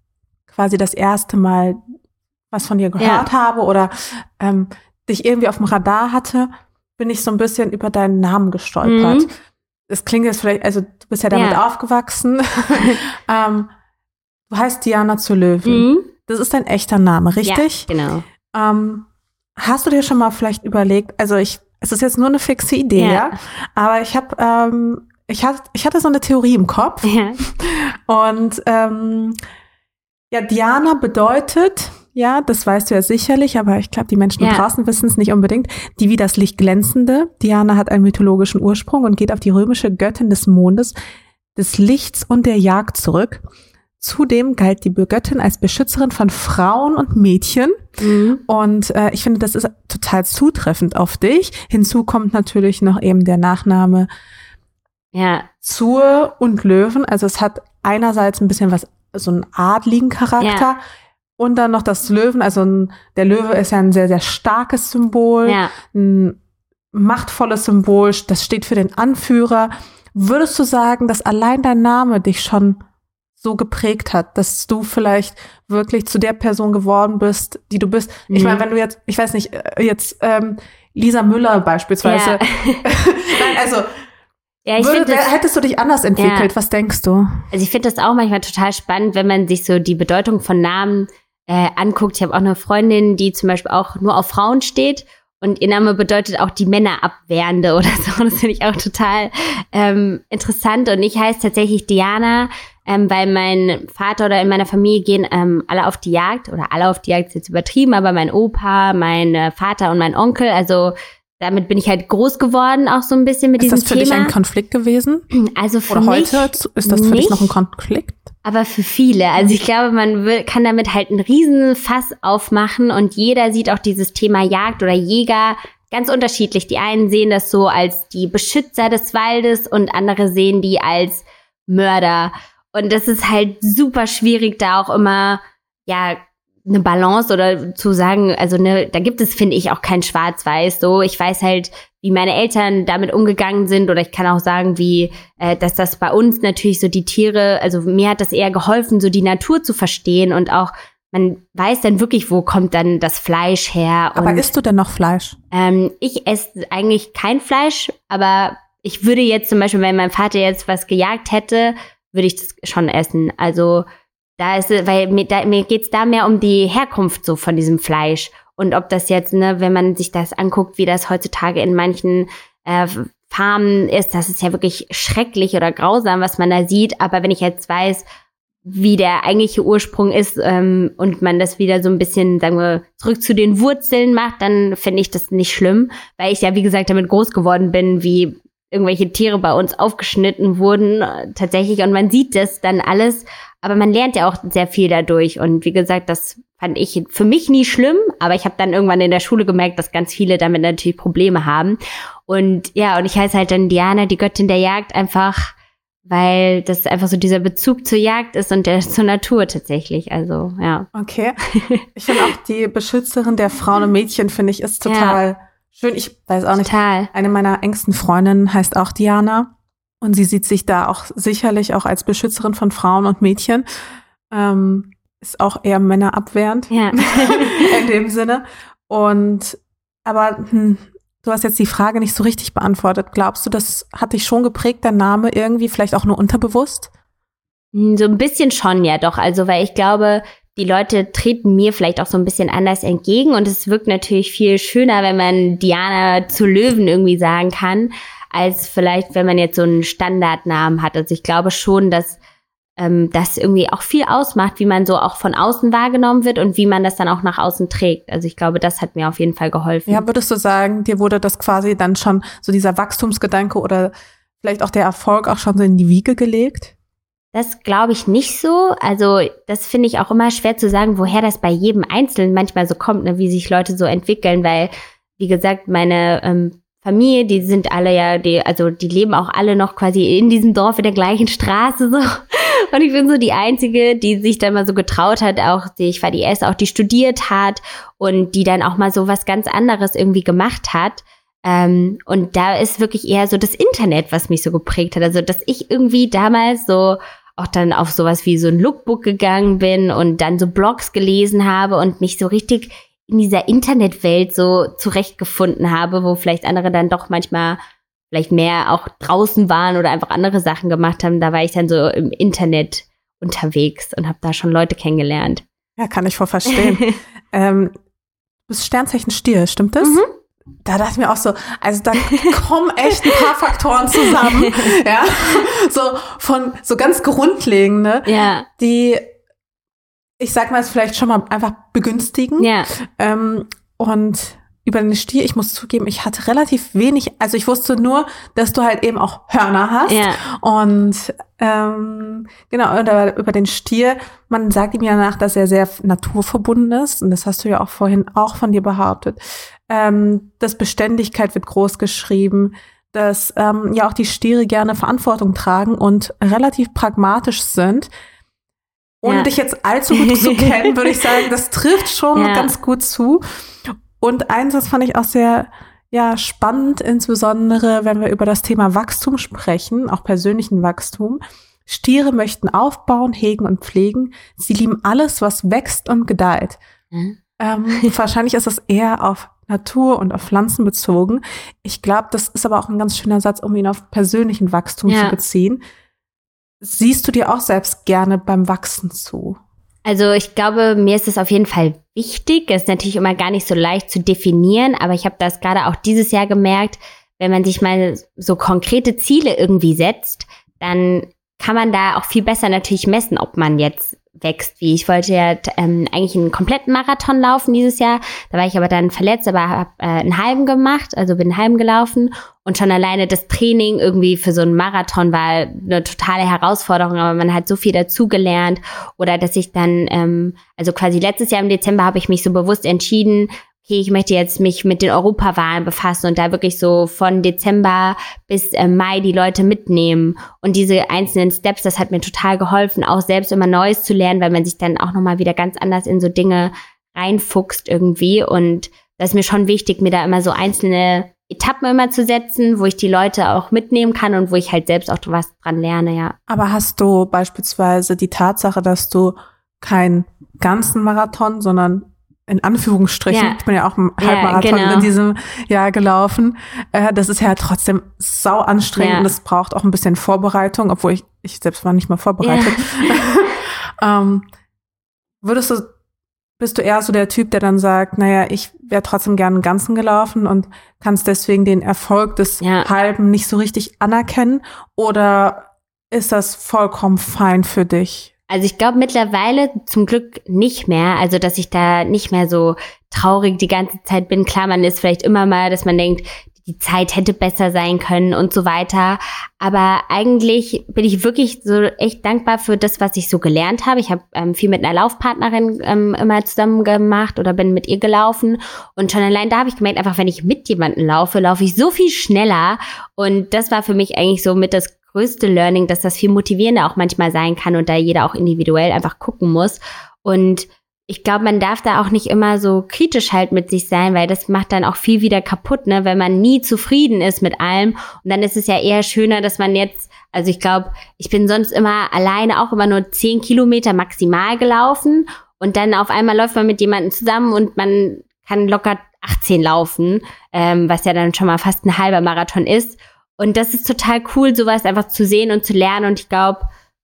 S1: quasi das erste Mal was von dir gehört ja. habe oder ähm, dich irgendwie auf dem Radar hatte, bin ich so ein bisschen über deinen Namen gestolpert. Mhm. Das klingt jetzt vielleicht, also du bist ja damit ja. aufgewachsen. ähm, du heißt Diana zu Löwen. Mhm. Das ist dein echter Name, richtig?
S2: Ja, genau.
S1: Ähm, hast du dir schon mal vielleicht überlegt, also ich, es ist jetzt nur eine fixe Idee, ja, ja aber ich habe, ähm, ich, hatte, ich hatte so eine Theorie im Kopf. Ja. Und ähm, ja, Diana bedeutet, ja, das weißt du ja sicherlich, aber ich glaube, die Menschen ja. draußen wissen es nicht unbedingt, die wie das Licht glänzende. Diana hat einen mythologischen Ursprung und geht auf die römische Göttin des Mondes, des Lichts und der Jagd zurück. Zudem galt die Göttin als Beschützerin von Frauen und Mädchen. Mhm. Und äh, ich finde, das ist total zutreffend auf dich. Hinzu kommt natürlich noch eben der Nachname
S2: ja.
S1: zur und Löwen. Also es hat einerseits ein bisschen was, so einen adligen Charakter. Ja. Und dann noch das Löwen. Also ein, der Löwe ist ja ein sehr, sehr starkes Symbol. Ja. Ein machtvolles Symbol. Das steht für den Anführer. Würdest du sagen, dass allein dein Name dich schon so geprägt hat, dass du vielleicht wirklich zu der Person geworden bist, die du bist. Mhm. Ich meine, wenn du jetzt, ich weiß nicht, äh, jetzt ähm, Lisa Müller beispielsweise. Ja. Nein, also ja, Würde, das, hättest du dich anders entwickelt? Ja. Was denkst du?
S2: Also ich finde das auch manchmal total spannend, wenn man sich so die Bedeutung von Namen äh, anguckt. Ich habe auch eine Freundin, die zum Beispiel auch nur auf Frauen steht und ihr Name bedeutet auch die Männer abwehrende oder so. Das finde ich auch total ähm, interessant. Und ich heiße tatsächlich Diana, ähm, weil mein Vater oder in meiner Familie gehen ähm, alle auf die Jagd oder alle auf die Jagd ist jetzt übertrieben, aber mein Opa, mein äh, Vater und mein Onkel, also damit bin ich halt groß geworden, auch so ein bisschen mit
S1: ist
S2: diesem Thema.
S1: Ist das für Thema. dich ein Konflikt gewesen?
S2: Also für
S1: Oder
S2: mich
S1: heute ist das für
S2: nicht,
S1: dich noch ein Konflikt?
S2: Aber für viele. Also ich glaube, man will, kann damit halt einen riesen Fass aufmachen und jeder sieht auch dieses Thema Jagd oder Jäger ganz unterschiedlich. Die einen sehen das so als die Beschützer des Waldes und andere sehen die als Mörder. Und das ist halt super schwierig, da auch immer, ja, eine Balance oder zu sagen, also ne, da gibt es, finde ich, auch kein Schwarz-Weiß. So, ich weiß halt, wie meine Eltern damit umgegangen sind, oder ich kann auch sagen, wie, äh, dass das bei uns natürlich so die Tiere, also mir hat das eher geholfen, so die Natur zu verstehen und auch man weiß dann wirklich, wo kommt dann das Fleisch her.
S1: Aber isst du denn noch Fleisch?
S2: Ähm, ich esse eigentlich kein Fleisch, aber ich würde jetzt zum Beispiel, wenn mein Vater jetzt was gejagt hätte, würde ich das schon essen. Also da ist, weil mir, da, mir geht's da mehr um die Herkunft so von diesem Fleisch. Und ob das jetzt, ne, wenn man sich das anguckt, wie das heutzutage in manchen äh, Farmen ist, das ist ja wirklich schrecklich oder grausam, was man da sieht. Aber wenn ich jetzt weiß, wie der eigentliche Ursprung ist ähm, und man das wieder so ein bisschen, sagen wir, zurück zu den Wurzeln macht, dann finde ich das nicht schlimm, weil ich ja, wie gesagt, damit groß geworden bin, wie irgendwelche Tiere bei uns aufgeschnitten wurden, äh, tatsächlich. Und man sieht das dann alles aber man lernt ja auch sehr viel dadurch. Und wie gesagt, das fand ich für mich nie schlimm, aber ich habe dann irgendwann in der Schule gemerkt, dass ganz viele damit natürlich Probleme haben. Und ja, und ich heiße halt dann Diana, die Göttin der Jagd, einfach weil das einfach so dieser Bezug zur Jagd ist und der zur Natur tatsächlich. Also, ja.
S1: Okay. Ich finde auch die Beschützerin der Frauen und Mädchen, finde ich, ist total ja. Schön. Ich weiß auch nicht.
S2: Total.
S1: Eine meiner engsten Freundinnen heißt auch Diana. Und sie sieht sich da auch sicherlich auch als Beschützerin von Frauen und Mädchen. Ähm, ist auch eher männerabwehrend
S2: ja.
S1: in dem Sinne. Und aber hm, du hast jetzt die Frage nicht so richtig beantwortet. Glaubst du, das hat dich schon geprägt, dein Name irgendwie, vielleicht auch nur unterbewusst?
S2: Hm, so ein bisschen schon, ja doch. Also, weil ich glaube, die Leute treten mir vielleicht auch so ein bisschen anders entgegen und es wirkt natürlich viel schöner, wenn man Diana zu Löwen irgendwie sagen kann als vielleicht, wenn man jetzt so einen Standardnamen hat. Also ich glaube schon, dass ähm, das irgendwie auch viel ausmacht, wie man so auch von außen wahrgenommen wird und wie man das dann auch nach außen trägt. Also ich glaube, das hat mir auf jeden Fall geholfen.
S1: Ja, würdest du sagen, dir wurde das quasi dann schon so dieser Wachstumsgedanke oder vielleicht auch der Erfolg auch schon so in die Wiege gelegt?
S2: Das glaube ich nicht so. Also das finde ich auch immer schwer zu sagen, woher das bei jedem Einzelnen manchmal so kommt, ne, wie sich Leute so entwickeln, weil, wie gesagt, meine ähm, Familie, die sind alle ja, die, also die leben auch alle noch quasi in diesem Dorf in der gleichen Straße so. Und ich bin so die Einzige, die sich dann mal so getraut hat, auch die, ich war die erste, auch die studiert hat und die dann auch mal so was ganz anderes irgendwie gemacht hat. Ähm, und da ist wirklich eher so das Internet, was mich so geprägt hat. Also, dass ich irgendwie damals so auch dann auf sowas wie so ein Lookbook gegangen bin und dann so Blogs gelesen habe und mich so richtig in dieser Internetwelt so zurechtgefunden habe, wo vielleicht andere dann doch manchmal vielleicht mehr auch draußen waren oder einfach andere Sachen gemacht haben. Da war ich dann so im Internet unterwegs und habe da schon Leute kennengelernt.
S1: Ja, kann ich voll verstehen. ähm, du bist Sternzeichen Stier, stimmt das? Mhm. Da dachte ich mir auch so, also da kommen echt ein paar Faktoren zusammen, ja, so von so ganz grundlegende,
S2: ja.
S1: die ich sag mal, es vielleicht schon mal einfach begünstigen.
S2: Ja.
S1: Ähm, und über den Stier, ich muss zugeben, ich hatte relativ wenig, also ich wusste nur, dass du halt eben auch Hörner hast.
S2: Ja.
S1: Und ähm, genau, über, über den Stier, man sagt ihm ja nach, dass er sehr naturverbunden ist. Und das hast du ja auch vorhin auch von dir behauptet. Ähm, dass Beständigkeit wird groß geschrieben, dass ähm, ja auch die Stiere gerne Verantwortung tragen und relativ pragmatisch sind ohne ja. dich jetzt allzu gut zu kennen, würde ich sagen, das trifft schon ja. ganz gut zu. Und eins, das fand ich auch sehr ja, spannend, insbesondere wenn wir über das Thema Wachstum sprechen, auch persönlichen Wachstum. Stiere möchten aufbauen, hegen und pflegen. Sie lieben alles, was wächst und gedeiht. Mhm. Ähm, wahrscheinlich ist das eher auf Natur und auf Pflanzen bezogen. Ich glaube, das ist aber auch ein ganz schöner Satz, um ihn auf persönlichen Wachstum ja. zu beziehen siehst du dir auch selbst gerne beim Wachsen zu?
S2: Also ich glaube, mir ist es auf jeden Fall wichtig. Es ist natürlich immer gar nicht so leicht zu definieren, aber ich habe das gerade auch dieses Jahr gemerkt, wenn man sich mal so konkrete Ziele irgendwie setzt, dann kann man da auch viel besser natürlich messen, ob man jetzt wächst, wie ich wollte ja ähm, eigentlich einen kompletten Marathon laufen dieses Jahr. Da war ich aber dann verletzt, aber habe äh, einen halben gemacht, also bin einen halben gelaufen und schon alleine das Training irgendwie für so einen Marathon war eine totale Herausforderung, aber man hat so viel dazugelernt oder dass ich dann, ähm, also quasi letztes Jahr im Dezember habe ich mich so bewusst entschieden, okay, ich möchte jetzt mich mit den Europawahlen befassen und da wirklich so von Dezember bis äh, Mai die Leute mitnehmen. Und diese einzelnen Steps, das hat mir total geholfen, auch selbst immer Neues zu lernen, weil man sich dann auch nochmal wieder ganz anders in so Dinge reinfuchst irgendwie. Und das ist mir schon wichtig, mir da immer so einzelne Etappen immer zu setzen, wo ich die Leute auch mitnehmen kann und wo ich halt selbst auch was dran lerne, ja.
S1: Aber hast du beispielsweise die Tatsache, dass du keinen ganzen Marathon, sondern in Anführungsstrichen, ja. ich bin ja auch im Halbmarathon ja, genau. in diesem Jahr gelaufen. Äh, das ist ja trotzdem sau anstrengend ja. und es braucht auch ein bisschen Vorbereitung, obwohl ich, ich selbst war nicht mal vorbereitet. ähm, würdest du, bist du eher so der Typ, der dann sagt, naja, ich wäre trotzdem gerne einen Ganzen gelaufen und kannst deswegen den Erfolg des Halben nicht so richtig anerkennen? Oder ist das vollkommen fein für dich?
S2: Also ich glaube mittlerweile zum Glück nicht mehr, also dass ich da nicht mehr so traurig die ganze Zeit bin. Klar, man ist vielleicht immer mal, dass man denkt, die Zeit hätte besser sein können und so weiter. Aber eigentlich bin ich wirklich so echt dankbar für das, was ich so gelernt habe. Ich habe ähm, viel mit einer Laufpartnerin ähm, immer zusammen gemacht oder bin mit ihr gelaufen. Und schon allein da habe ich gemerkt, einfach wenn ich mit jemandem laufe, laufe ich so viel schneller. Und das war für mich eigentlich so mit das größte Learning, dass das viel motivierender auch manchmal sein kann und da jeder auch individuell einfach gucken muss. Und ich glaube, man darf da auch nicht immer so kritisch halt mit sich sein, weil das macht dann auch viel wieder kaputt, ne, wenn man nie zufrieden ist mit allem. Und dann ist es ja eher schöner, dass man jetzt, also ich glaube, ich bin sonst immer alleine auch immer nur zehn Kilometer maximal gelaufen und dann auf einmal läuft man mit jemandem zusammen und man kann locker 18 laufen, ähm, was ja dann schon mal fast ein halber Marathon ist. Und das ist total cool, sowas einfach zu sehen und zu lernen. Und ich glaube,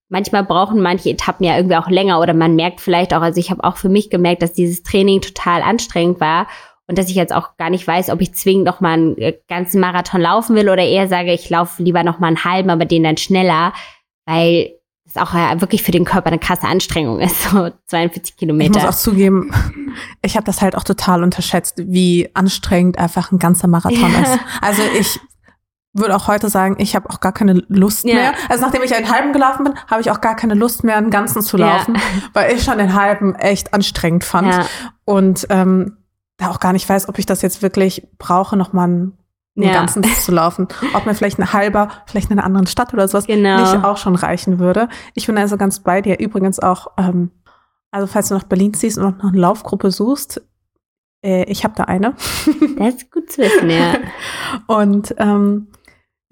S2: manchmal brauchen manche Etappen ja irgendwie auch länger oder man merkt vielleicht auch, also ich habe auch für mich gemerkt, dass dieses Training total anstrengend war und dass ich jetzt auch gar nicht weiß, ob ich zwingend noch mal einen äh, ganzen Marathon laufen will oder eher sage, ich laufe lieber noch mal einen halben, aber den dann schneller, weil es auch ja wirklich für den Körper eine krasse Anstrengung ist, so 42 Kilometer.
S1: Ich muss auch zugeben, ich habe das halt auch total unterschätzt, wie anstrengend einfach ein ganzer Marathon ist. Also ich würde auch heute sagen, ich habe auch gar keine Lust ja. mehr. Also nachdem ich einen halben gelaufen bin, habe ich auch gar keine Lust mehr, einen ganzen zu laufen, ja. weil ich schon den halben echt anstrengend fand ja. und ähm, da auch gar nicht weiß, ob ich das jetzt wirklich brauche, noch mal einen, einen ganzen zu laufen. Ob mir vielleicht ein halber, vielleicht in einer anderen Stadt oder sowas genau. nicht auch schon reichen würde. Ich bin also ganz bei dir. Übrigens auch, ähm, also falls du nach Berlin ziehst und noch eine Laufgruppe suchst, äh, ich habe da eine.
S2: Das ist gut zu wissen, ja.
S1: und ähm,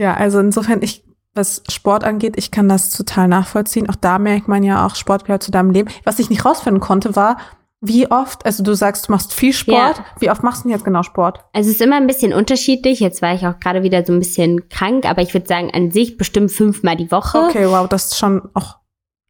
S1: ja, also insofern, ich, was Sport angeht, ich kann das total nachvollziehen. Auch da merkt man ja auch, Sport gehört zu deinem Leben. Was ich nicht rausfinden konnte, war, wie oft, also du sagst, du machst viel Sport. Ja. Wie oft machst du denn jetzt genau Sport?
S2: Also es ist immer ein bisschen unterschiedlich. Jetzt war ich auch gerade wieder so ein bisschen krank, aber ich würde sagen, an sich bestimmt fünfmal die Woche.
S1: Okay, wow, das ist schon auch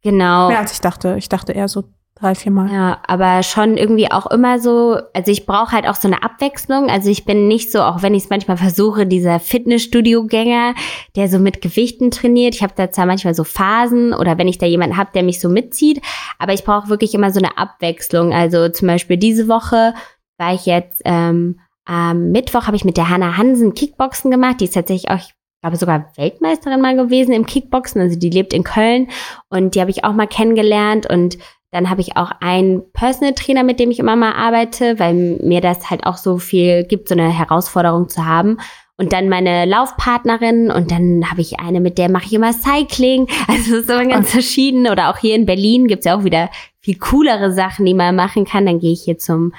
S2: genau.
S1: mehr als ich dachte. Ich dachte eher so drei, vier Mal.
S2: Ja, aber schon irgendwie auch immer so, also ich brauche halt auch so eine Abwechslung. Also ich bin nicht so, auch wenn ich es manchmal versuche, dieser Fitnessstudio-Gänger, der so mit Gewichten trainiert. Ich habe da zwar manchmal so Phasen oder wenn ich da jemanden habe, der mich so mitzieht, aber ich brauche wirklich immer so eine Abwechslung. Also zum Beispiel diese Woche war ich jetzt, ähm, am Mittwoch habe ich mit der Hanna Hansen Kickboxen gemacht. Die ist tatsächlich auch, ich glaube sogar Weltmeisterin mal gewesen im Kickboxen. Also die lebt in Köln und die habe ich auch mal kennengelernt und dann habe ich auch einen Personal Trainer, mit dem ich immer mal arbeite, weil mir das halt auch so viel gibt, so eine Herausforderung zu haben. Und dann meine Laufpartnerin und dann habe ich eine, mit der mache ich immer Cycling. Also so ganz okay. verschieden. Oder auch hier in Berlin gibt's ja auch wieder viel coolere Sachen, die man machen kann. Dann gehe ich hier zum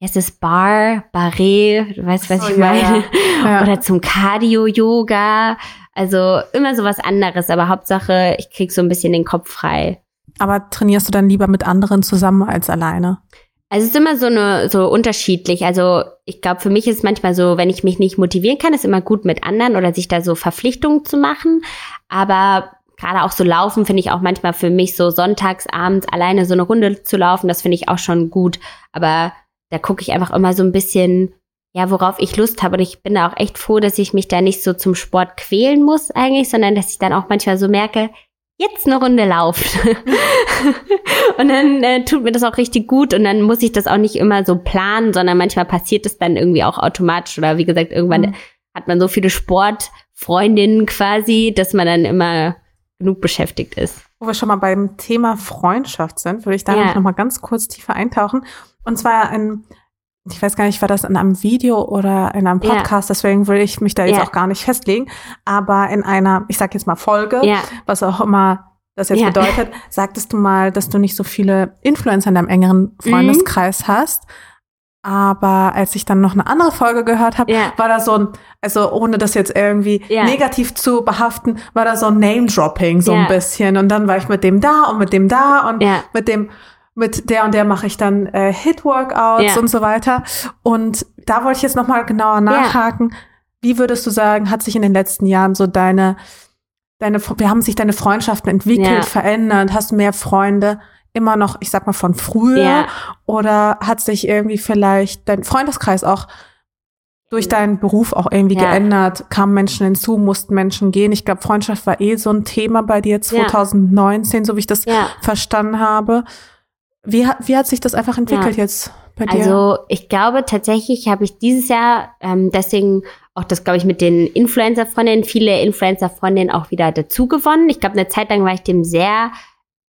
S2: es ist Bar, Barret, du weißt, was oh, ich meine. Ja, ja. Oder zum Cardio-Yoga. Also immer so was anderes, aber Hauptsache, ich krieg so ein bisschen den Kopf frei.
S1: Aber trainierst du dann lieber mit anderen zusammen als alleine?
S2: Also es ist immer so eine so unterschiedlich. Also ich glaube, für mich ist es manchmal so, wenn ich mich nicht motivieren kann, ist immer gut mit anderen oder sich da so Verpflichtungen zu machen. Aber gerade auch so laufen finde ich auch manchmal für mich so sonntags abends alleine so eine Runde zu laufen, das finde ich auch schon gut. Aber da gucke ich einfach immer so ein bisschen, ja, worauf ich Lust habe. Und ich bin da auch echt froh, dass ich mich da nicht so zum Sport quälen muss eigentlich, sondern dass ich dann auch manchmal so merke, jetzt eine Runde lauft. und dann äh, tut mir das auch richtig gut und dann muss ich das auch nicht immer so planen, sondern manchmal passiert es dann irgendwie auch automatisch oder wie gesagt, irgendwann mhm. hat man so viele Sportfreundinnen quasi, dass man dann immer genug beschäftigt ist.
S1: Wo wir schon mal beim Thema Freundschaft sind, würde ich da ja. noch mal ganz kurz tiefer eintauchen. Und zwar ein ich weiß gar nicht, war das in einem Video oder in einem Podcast, ja. deswegen will ich mich da jetzt ja. auch gar nicht festlegen, aber in einer, ich sag jetzt mal Folge, ja. was auch immer das jetzt bedeutet, sagtest du mal, dass du nicht so viele Influencer in deinem engeren Freundeskreis mhm. hast. Aber als ich dann noch eine andere Folge gehört habe, war da so ein, also ohne das jetzt irgendwie negativ zu behaften, war da so ein Name-Dropping so ein bisschen. Und dann war ich mit dem da und mit dem da und mit dem mit der und der mache ich dann äh, Hit-Workouts ja. und so weiter. Und da wollte ich jetzt nochmal genauer nachhaken. Ja. Wie würdest du sagen, hat sich in den letzten Jahren so deine, deine, wie haben sich deine Freundschaften entwickelt, ja. verändert? Hast du mehr Freunde? Immer noch, ich sag mal, von früher? Oder hat sich irgendwie vielleicht dein Freundeskreis auch durch deinen Beruf auch irgendwie geändert? Kamen Menschen hinzu, mussten Menschen gehen? Ich glaube, Freundschaft war eh so ein Thema bei dir 2019, so wie ich das verstanden habe. Wie, wie hat sich das einfach entwickelt ja. jetzt bei dir?
S2: Also ich glaube tatsächlich habe ich dieses Jahr ähm, deswegen auch das, glaube ich, mit den Influencer-Freundinnen, viele Influencer-Freundinnen auch wieder dazu gewonnen. Ich glaube, eine Zeit lang war ich dem sehr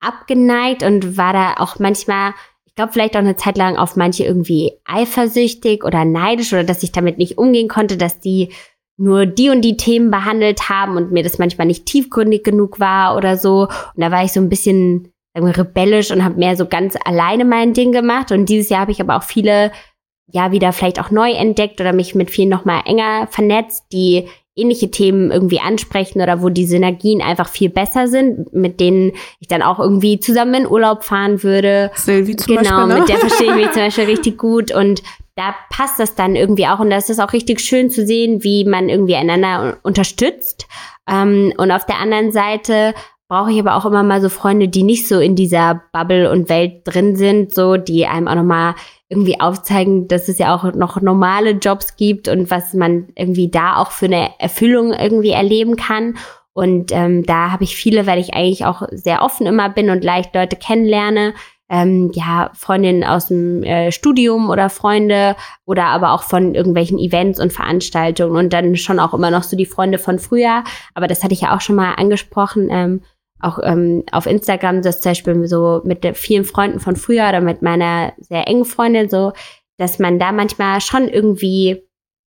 S2: abgeneigt und war da auch manchmal, ich glaube, vielleicht auch eine Zeit lang auf manche irgendwie eifersüchtig oder neidisch oder dass ich damit nicht umgehen konnte, dass die nur die und die Themen behandelt haben und mir das manchmal nicht tiefgründig genug war oder so. Und da war ich so ein bisschen rebellisch und habe mehr so ganz alleine mein Ding gemacht. Und dieses Jahr habe ich aber auch viele, ja, wieder vielleicht auch neu entdeckt oder mich mit vielen nochmal enger vernetzt, die ähnliche Themen irgendwie ansprechen oder wo die Synergien einfach viel besser sind, mit denen ich dann auch irgendwie zusammen in Urlaub fahren würde.
S1: Sylvie zum
S2: genau,
S1: Beispiel,
S2: ne? mit der verstehe ich mich zum Beispiel richtig gut und da passt das dann irgendwie auch und das ist auch richtig schön zu sehen, wie man irgendwie einander unterstützt. Ähm, und auf der anderen Seite brauche ich aber auch immer mal so Freunde, die nicht so in dieser Bubble und Welt drin sind, so die einem auch nochmal irgendwie aufzeigen, dass es ja auch noch normale Jobs gibt und was man irgendwie da auch für eine Erfüllung irgendwie erleben kann. Und ähm, da habe ich viele, weil ich eigentlich auch sehr offen immer bin und leicht Leute kennenlerne. Ähm, ja, Freundinnen aus dem äh, Studium oder Freunde oder aber auch von irgendwelchen Events und Veranstaltungen und dann schon auch immer noch so die Freunde von früher. Aber das hatte ich ja auch schon mal angesprochen. Ähm, auch ähm, auf Instagram, das zum Beispiel so mit vielen Freunden von früher oder mit meiner sehr engen Freundin so, dass man da manchmal schon irgendwie,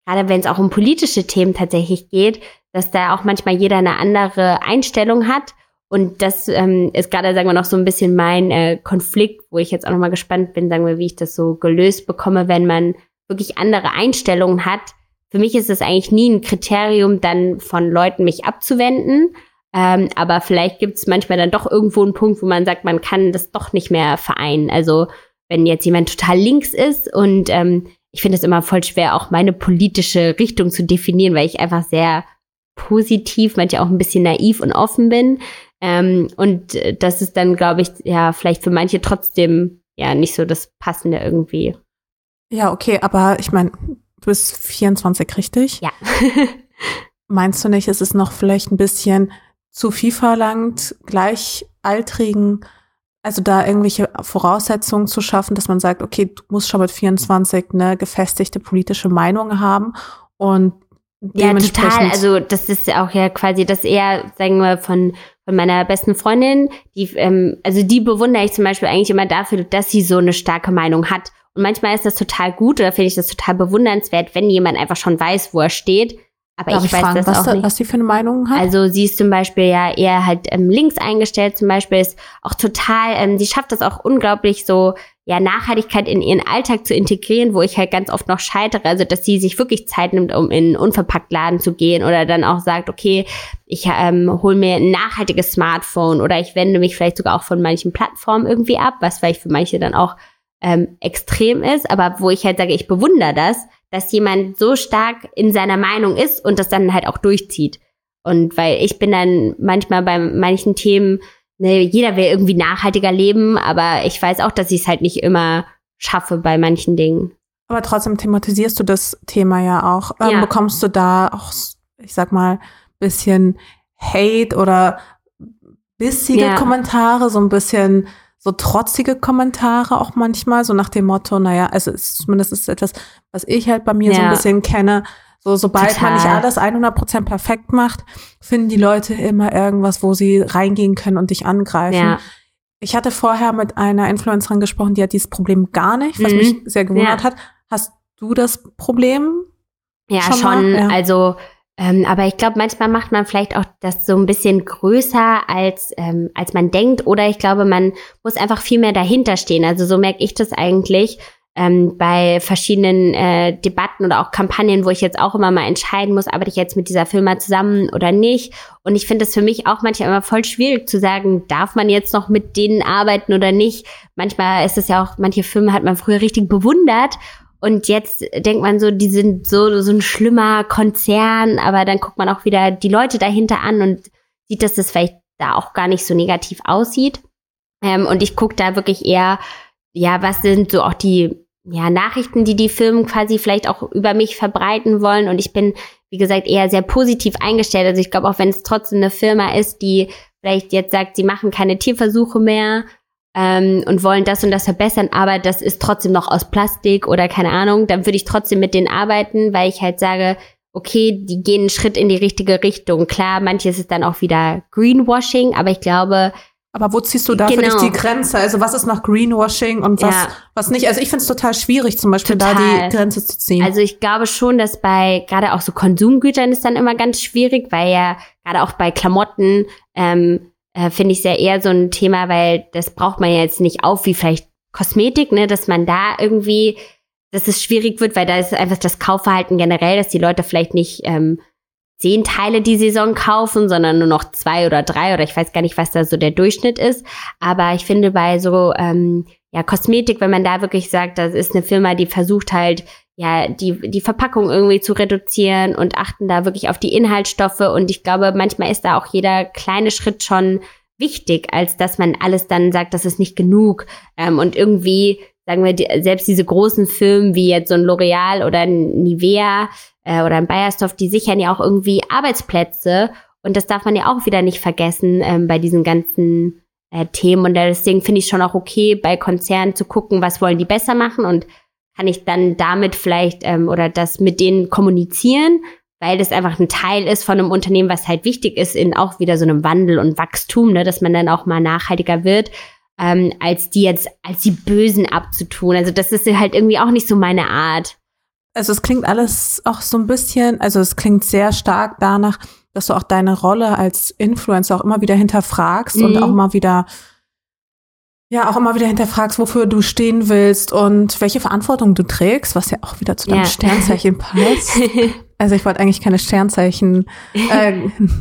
S2: gerade wenn es auch um politische Themen tatsächlich geht, dass da auch manchmal jeder eine andere Einstellung hat. Und das ähm, ist gerade, sagen wir noch, so ein bisschen mein äh, Konflikt, wo ich jetzt auch nochmal gespannt bin, sagen wir, wie ich das so gelöst bekomme, wenn man wirklich andere Einstellungen hat. Für mich ist es eigentlich nie ein Kriterium, dann von Leuten mich abzuwenden, ähm, aber vielleicht gibt es manchmal dann doch irgendwo einen Punkt, wo man sagt, man kann das doch nicht mehr vereinen. Also wenn jetzt jemand total links ist und ähm, ich finde es immer voll schwer, auch meine politische Richtung zu definieren, weil ich einfach sehr positiv, manchmal auch ein bisschen naiv und offen bin. Ähm, und das ist dann, glaube ich, ja, vielleicht für manche trotzdem ja nicht so das Passende irgendwie.
S1: Ja, okay, aber ich meine, du bist 24, richtig?
S2: Ja.
S1: Meinst du nicht, ist es noch vielleicht ein bisschen zu viel verlangt, gleichaltrigen, also da irgendwelche Voraussetzungen zu schaffen, dass man sagt, okay, du musst schon mit 24 eine gefestigte politische Meinung haben und
S2: ja, total. Also das ist auch ja quasi das eher, sagen wir, von, von meiner besten Freundin, die, ähm, also die bewundere ich zum Beispiel eigentlich immer dafür, dass sie so eine starke Meinung hat. Und manchmal ist das total gut oder finde ich das total bewundernswert, wenn jemand einfach schon weiß, wo er steht aber Darf ich, weiß fragen, das
S1: was
S2: auch
S1: da,
S2: nicht.
S1: Was sie für eine Meinung hat?
S2: Also sie ist zum Beispiel ja eher halt ähm, links eingestellt, zum Beispiel ist auch total, ähm, sie schafft das auch unglaublich so, ja, Nachhaltigkeit in ihren Alltag zu integrieren, wo ich halt ganz oft noch scheitere. Also, dass sie sich wirklich Zeit nimmt, um in einen Unverpacktladen zu gehen oder dann auch sagt, okay, ich ähm, hole mir ein nachhaltiges Smartphone oder ich wende mich vielleicht sogar auch von manchen Plattformen irgendwie ab, was vielleicht für manche dann auch ähm, extrem ist, aber wo ich halt sage, ich bewundere das, dass jemand so stark in seiner Meinung ist und das dann halt auch durchzieht. Und weil ich bin dann manchmal bei manchen Themen, ne, jeder will irgendwie nachhaltiger leben, aber ich weiß auch, dass ich es halt nicht immer schaffe bei manchen Dingen.
S1: Aber trotzdem thematisierst du das Thema ja auch. Ähm, ja. Bekommst du da auch, ich sag mal, bisschen Hate oder bissige ja. Kommentare, so ein bisschen so trotzige Kommentare auch manchmal, so nach dem Motto, naja, also ist, zumindest ist etwas, was ich halt bei mir ja. so ein bisschen kenne. So, sobald Total. man nicht alles 100% perfekt macht, finden die Leute immer irgendwas, wo sie reingehen können und dich angreifen. Ja. Ich hatte vorher mit einer Influencerin gesprochen, die hat dieses Problem gar nicht, was mhm. mich sehr gewundert ja. hat. Hast du das Problem?
S2: Ja, schon. schon ja. Also ähm, aber ich glaube, manchmal macht man vielleicht auch das so ein bisschen größer, als, ähm, als man denkt. Oder ich glaube, man muss einfach viel mehr dahinter stehen. Also so merke ich das eigentlich ähm, bei verschiedenen äh, Debatten oder auch Kampagnen, wo ich jetzt auch immer mal entscheiden muss, arbeite ich jetzt mit dieser Firma zusammen oder nicht. Und ich finde es für mich auch manchmal immer voll schwierig zu sagen, darf man jetzt noch mit denen arbeiten oder nicht. Manchmal ist es ja auch, manche Firmen hat man früher richtig bewundert und jetzt denkt man so, die sind so, so ein schlimmer Konzern, aber dann guckt man auch wieder die Leute dahinter an und sieht, dass das vielleicht da auch gar nicht so negativ aussieht. Ähm, und ich gucke da wirklich eher, ja, was sind so auch die ja, Nachrichten, die die Firmen quasi vielleicht auch über mich verbreiten wollen. Und ich bin, wie gesagt, eher sehr positiv eingestellt. Also ich glaube, auch wenn es trotzdem eine Firma ist, die vielleicht jetzt sagt, sie machen keine Tierversuche mehr ähm, und wollen das und das verbessern, aber das ist trotzdem noch aus Plastik oder keine Ahnung, dann würde ich trotzdem mit denen arbeiten, weil ich halt sage, okay, die gehen einen Schritt in die richtige Richtung. Klar, manches ist dann auch wieder Greenwashing, aber ich glaube,
S1: aber wo ziehst du da genau. für dich genau. die Grenze? Also was ist noch Greenwashing und was, ja. was nicht? Also ich finde es total schwierig, zum Beispiel total. da die Grenze zu ziehen.
S2: Also ich glaube schon, dass bei gerade auch so Konsumgütern ist dann immer ganz schwierig, weil ja gerade auch bei Klamotten ähm, äh, finde ich sehr eher so ein Thema, weil das braucht man ja jetzt nicht auf wie vielleicht Kosmetik, ne, dass man da irgendwie, dass es schwierig wird, weil da ist einfach das Kaufverhalten generell, dass die Leute vielleicht nicht ähm, zehn Teile die Saison kaufen, sondern nur noch zwei oder drei oder ich weiß gar nicht, was da so der Durchschnitt ist. Aber ich finde bei so ähm, ja Kosmetik, wenn man da wirklich sagt, das ist eine Firma, die versucht halt ja, die, die Verpackung irgendwie zu reduzieren und achten da wirklich auf die Inhaltsstoffe. Und ich glaube, manchmal ist da auch jeder kleine Schritt schon wichtig, als dass man alles dann sagt, das ist nicht genug. Ähm, und irgendwie, sagen wir, die, selbst diese großen Firmen wie jetzt so ein L'Oreal oder ein Nivea äh, oder ein Bayersdorf, die sichern ja auch irgendwie Arbeitsplätze. Und das darf man ja auch wieder nicht vergessen ähm, bei diesen ganzen äh, Themen. Und deswegen finde ich schon auch okay, bei Konzernen zu gucken, was wollen die besser machen und kann ich dann damit vielleicht ähm, oder das mit denen kommunizieren, weil das einfach ein Teil ist von einem Unternehmen, was halt wichtig ist in auch wieder so einem Wandel und Wachstum, ne, dass man dann auch mal nachhaltiger wird, ähm, als die jetzt als die Bösen abzutun. Also das ist halt irgendwie auch nicht so meine Art.
S1: Also es klingt alles auch so ein bisschen, also es klingt sehr stark danach, dass du auch deine Rolle als Influencer auch immer wieder hinterfragst mhm. und auch mal wieder ja, auch immer wieder hinterfragst, wofür du stehen willst und welche Verantwortung du trägst, was ja auch wieder zu deinem ja. Sternzeichen passt. Also ich wollte eigentlich keine Sternzeichen äh,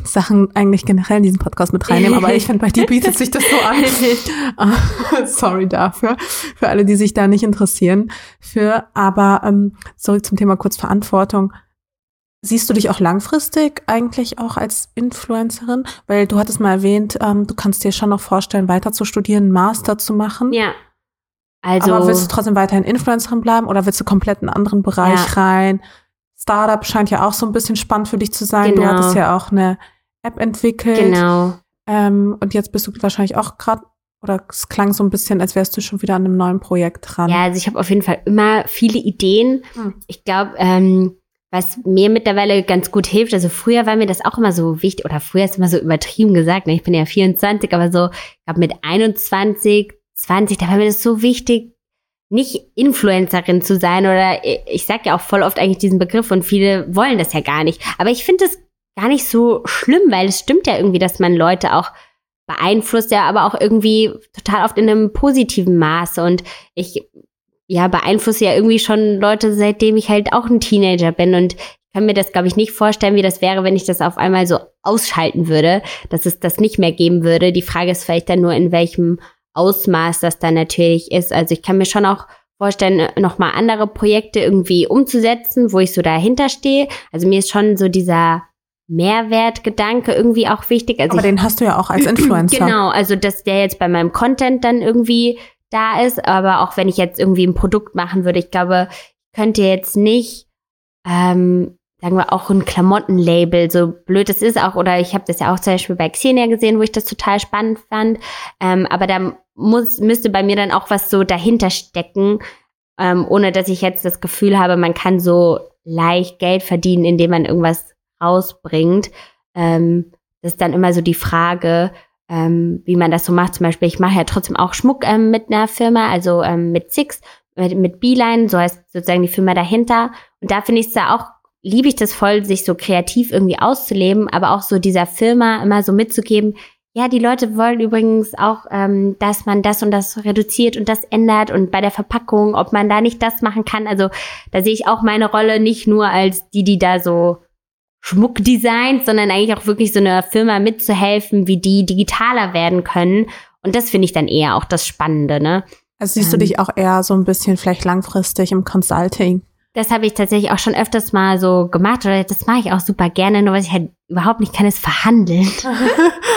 S1: Sachen eigentlich generell in diesen Podcast mit reinnehmen, aber ich finde, bei dir bietet sich das so an. Sorry dafür, für alle, die sich da nicht interessieren. Für, aber ähm, zurück zum Thema kurz Verantwortung. Siehst du dich auch langfristig eigentlich auch als Influencerin? Weil du hattest mal erwähnt, ähm, du kannst dir schon noch vorstellen, weiter zu studieren, Master zu machen.
S2: Ja. Also.
S1: Aber willst du trotzdem weiterhin Influencerin bleiben oder willst du komplett in einen anderen Bereich ja. rein? Startup scheint ja auch so ein bisschen spannend für dich zu sein. Genau. Du hattest ja auch eine App entwickelt.
S2: Genau.
S1: Ähm, und jetzt bist du wahrscheinlich auch gerade oder es klang so ein bisschen, als wärst du schon wieder an einem neuen Projekt dran.
S2: Ja, also ich habe auf jeden Fall immer viele Ideen. Hm. Ich glaube, ähm, was mir mittlerweile ganz gut hilft, also früher war mir das auch immer so wichtig, oder früher ist immer so übertrieben gesagt, ne? ich bin ja 24, aber so, ich glaube mit 21, 20, da war mir das so wichtig, nicht Influencerin zu sein oder ich sag ja auch voll oft eigentlich diesen Begriff und viele wollen das ja gar nicht. Aber ich finde das gar nicht so schlimm, weil es stimmt ja irgendwie, dass man Leute auch beeinflusst, ja, aber auch irgendwie total oft in einem positiven Maße. Und ich ja, beeinflusse ja irgendwie schon Leute, seitdem ich halt auch ein Teenager bin. Und ich kann mir das, glaube ich, nicht vorstellen, wie das wäre, wenn ich das auf einmal so ausschalten würde, dass es das nicht mehr geben würde. Die Frage ist vielleicht dann nur, in welchem Ausmaß das dann natürlich ist. Also ich kann mir schon auch vorstellen, nochmal andere Projekte irgendwie umzusetzen, wo ich so dahinter stehe. Also mir ist schon so dieser Mehrwertgedanke irgendwie auch wichtig. Also
S1: Aber
S2: ich,
S1: den hast du ja auch als Influencer.
S2: Genau, also dass der jetzt bei meinem Content dann irgendwie da ist, aber auch wenn ich jetzt irgendwie ein Produkt machen würde, ich glaube, ich könnte jetzt nicht ähm, sagen wir auch ein Klamottenlabel, so blöd es ist auch, oder ich habe das ja auch zum Beispiel bei Xenia gesehen, wo ich das total spannend fand. Ähm, aber da muss, müsste bei mir dann auch was so dahinter stecken, ähm, ohne dass ich jetzt das Gefühl habe, man kann so leicht Geld verdienen, indem man irgendwas rausbringt. Ähm, das ist dann immer so die Frage, ähm, wie man das so macht. Zum Beispiel, ich mache ja trotzdem auch Schmuck ähm, mit einer Firma, also ähm, mit Six, mit, mit Beeline, so heißt sozusagen die Firma dahinter. Und da finde ich es da auch, liebe ich das voll, sich so kreativ irgendwie auszuleben, aber auch so dieser Firma immer so mitzugeben, ja, die Leute wollen übrigens auch, ähm, dass man das und das reduziert und das ändert und bei der Verpackung, ob man da nicht das machen kann. Also da sehe ich auch meine Rolle nicht nur als die, die da so Schmuck designt, sondern eigentlich auch wirklich so einer Firma mitzuhelfen, wie die digitaler werden können. Und das finde ich dann eher auch das Spannende, ne?
S1: Also siehst ähm, du dich auch eher so ein bisschen vielleicht langfristig im Consulting?
S2: Das habe ich tatsächlich auch schon öfters mal so gemacht oder das mache ich auch super gerne, nur was ich halt überhaupt nicht kann, ist verhandeln.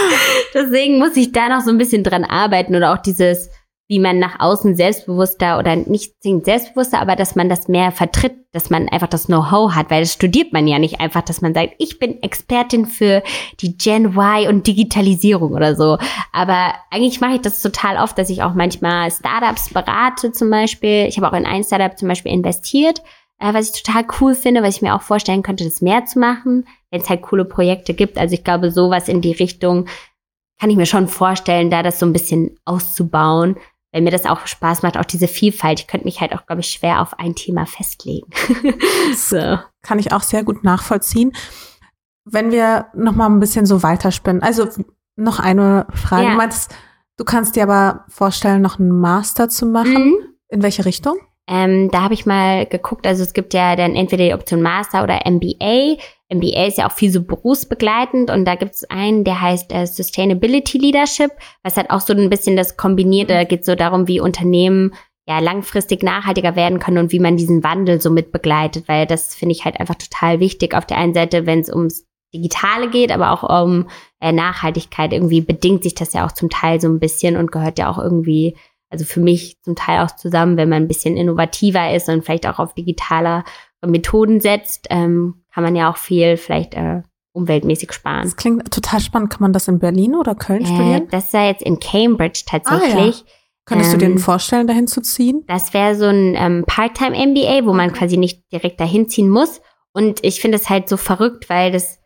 S2: Deswegen muss ich da noch so ein bisschen dran arbeiten oder auch dieses, wie man nach außen selbstbewusster oder nicht selbstbewusster, aber dass man das mehr vertritt, dass man einfach das Know-how hat, weil das studiert man ja nicht einfach, dass man sagt, ich bin Expertin für die Gen Y und Digitalisierung oder so. Aber eigentlich mache ich das total oft, dass ich auch manchmal Startups berate zum Beispiel. Ich habe auch in ein Startup zum Beispiel investiert äh, was ich total cool finde, weil ich mir auch vorstellen könnte, das mehr zu machen, wenn es halt coole Projekte gibt. Also ich glaube, sowas in die Richtung kann ich mir schon vorstellen, da das so ein bisschen auszubauen, weil mir das auch Spaß macht, auch diese Vielfalt. Ich könnte mich halt auch, glaube ich, schwer auf ein Thema festlegen.
S1: so. Kann ich auch sehr gut nachvollziehen. Wenn wir noch mal ein bisschen so weiterspinnen, also noch eine Frage. Ja. Du meinst, du kannst dir aber vorstellen, noch einen Master zu machen. Mhm. In welche Richtung?
S2: Ähm, da habe ich mal geguckt, also es gibt ja dann entweder die Option Master oder MBA. MBA ist ja auch viel so berufsbegleitend und da gibt es einen, der heißt äh, Sustainability Leadership, was halt auch so ein bisschen das kombiniert, da geht so darum, wie Unternehmen ja langfristig nachhaltiger werden können und wie man diesen Wandel so mit begleitet, weil das finde ich halt einfach total wichtig. Auf der einen Seite, wenn es ums Digitale geht, aber auch um äh, Nachhaltigkeit. Irgendwie bedingt sich das ja auch zum Teil so ein bisschen und gehört ja auch irgendwie also für mich zum Teil auch zusammen, wenn man ein bisschen innovativer ist und vielleicht auch auf digitaler Methoden setzt, ähm, kann man ja auch viel vielleicht äh, umweltmäßig sparen.
S1: Das klingt total spannend. Kann man das in Berlin oder Köln äh, studieren?
S2: Das ist ja jetzt in Cambridge tatsächlich. Ah, ja.
S1: Könntest ähm, du dir ähm, vorstellen, dahin zu ziehen?
S2: Das wäre so ein ähm, Part-Time-MBA, wo man quasi nicht direkt dahin ziehen muss. Und ich finde es halt so verrückt, weil das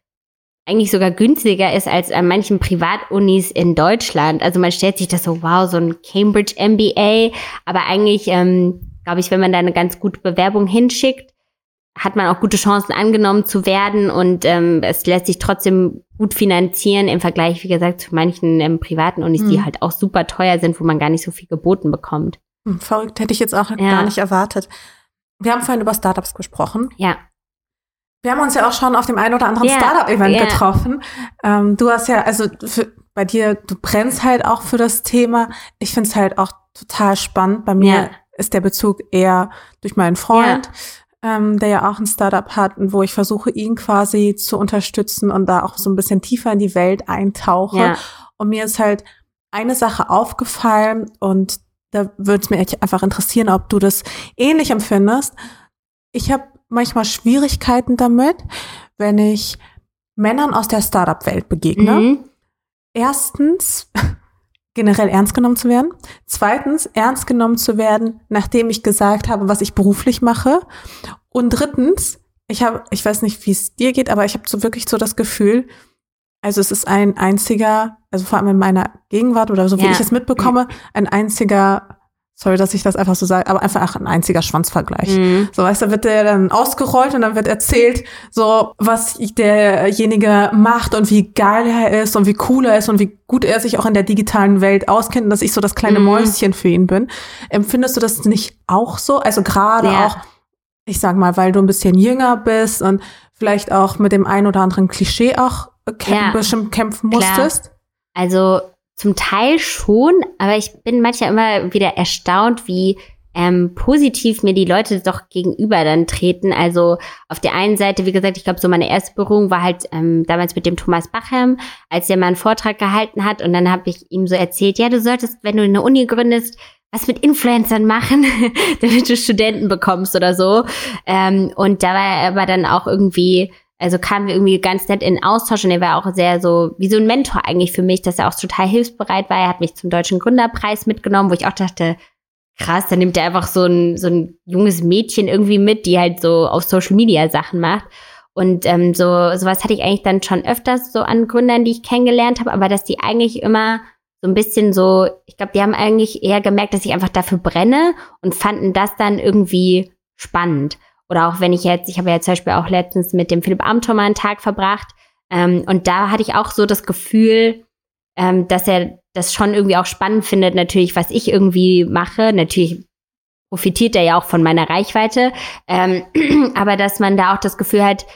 S2: eigentlich sogar günstiger ist als an manchen Privatunis in Deutschland. Also man stellt sich das so, wow, so ein Cambridge MBA. Aber eigentlich, ähm, glaube ich, wenn man da eine ganz gute Bewerbung hinschickt, hat man auch gute Chancen angenommen zu werden und ähm, es lässt sich trotzdem gut finanzieren im Vergleich, wie gesagt, zu manchen ähm, privaten Unis, mhm. die halt auch super teuer sind, wo man gar nicht so viel geboten bekommt.
S1: Hm, verrückt, hätte ich jetzt auch ja. gar nicht erwartet. Wir haben vorhin über Startups gesprochen.
S2: Ja.
S1: Wir haben uns ja auch schon auf dem einen oder anderen yeah, Startup-Event yeah. getroffen. Ähm, du hast ja, also für, bei dir, du brennst halt auch für das Thema. Ich finde es halt auch total spannend. Bei mir yeah. ist der Bezug eher durch meinen Freund, ähm, der ja auch ein Startup hat und wo ich versuche, ihn quasi zu unterstützen und da auch so ein bisschen tiefer in die Welt eintauche. Und mir ist halt eine Sache aufgefallen und da würde es mir einfach interessieren, ob du das ähnlich empfindest. Ich habe manchmal Schwierigkeiten damit, wenn ich Männern aus der Startup-Welt begegne. Mhm. Erstens, generell ernst genommen zu werden. Zweitens, ernst genommen zu werden, nachdem ich gesagt habe, was ich beruflich mache. Und drittens, ich habe, ich weiß nicht, wie es dir geht, aber ich habe so wirklich so das Gefühl, also es ist ein einziger, also vor allem in meiner Gegenwart oder so wie ja. ich es mitbekomme, ein einziger sorry, dass ich das einfach so sage, aber einfach ein einziger Schwanzvergleich. Mhm. So, weißt du, wird der dann ausgerollt und dann wird erzählt, so, was derjenige macht und wie geil er ist und wie cool er ist und wie gut er sich auch in der digitalen Welt auskennt und dass ich so das kleine mhm. Mäuschen für ihn bin. Empfindest du das nicht auch so? Also gerade ja. auch, ich sag mal, weil du ein bisschen jünger bist und vielleicht auch mit dem ein oder anderen Klischee auch ja. bestimmt kämpfen musstest?
S2: Klar. Also zum Teil schon, aber ich bin manchmal immer wieder erstaunt, wie ähm, positiv mir die Leute doch gegenüber dann treten. Also auf der einen Seite, wie gesagt, ich glaube, so meine erste Berührung war halt ähm, damals mit dem Thomas Bachem, als er mal einen Vortrag gehalten hat und dann habe ich ihm so erzählt, ja, du solltest, wenn du eine Uni gründest, was mit Influencern machen, damit du Studenten bekommst oder so. Ähm, und da war er aber dann auch irgendwie, also kamen wir irgendwie ganz nett in Austausch und er war auch sehr so, wie so ein Mentor eigentlich für mich, dass er auch total hilfsbereit war. Er hat mich zum Deutschen Gründerpreis mitgenommen, wo ich auch dachte, krass, da nimmt er einfach so ein, so ein junges Mädchen irgendwie mit, die halt so auf Social Media Sachen macht. Und ähm, so sowas hatte ich eigentlich dann schon öfters so an Gründern, die ich kennengelernt habe, aber dass die eigentlich immer so ein bisschen so, ich glaube, die haben eigentlich eher gemerkt, dass ich einfach dafür brenne und fanden das dann irgendwie spannend. Oder auch wenn ich jetzt, ich habe ja zum Beispiel auch letztens mit dem Philipp Amthor mal einen Tag verbracht ähm, und da hatte ich auch so das Gefühl, ähm, dass er das schon irgendwie auch spannend findet, natürlich, was ich irgendwie mache. Natürlich profitiert er ja auch von meiner Reichweite, ähm, aber dass man da auch das Gefühl hat,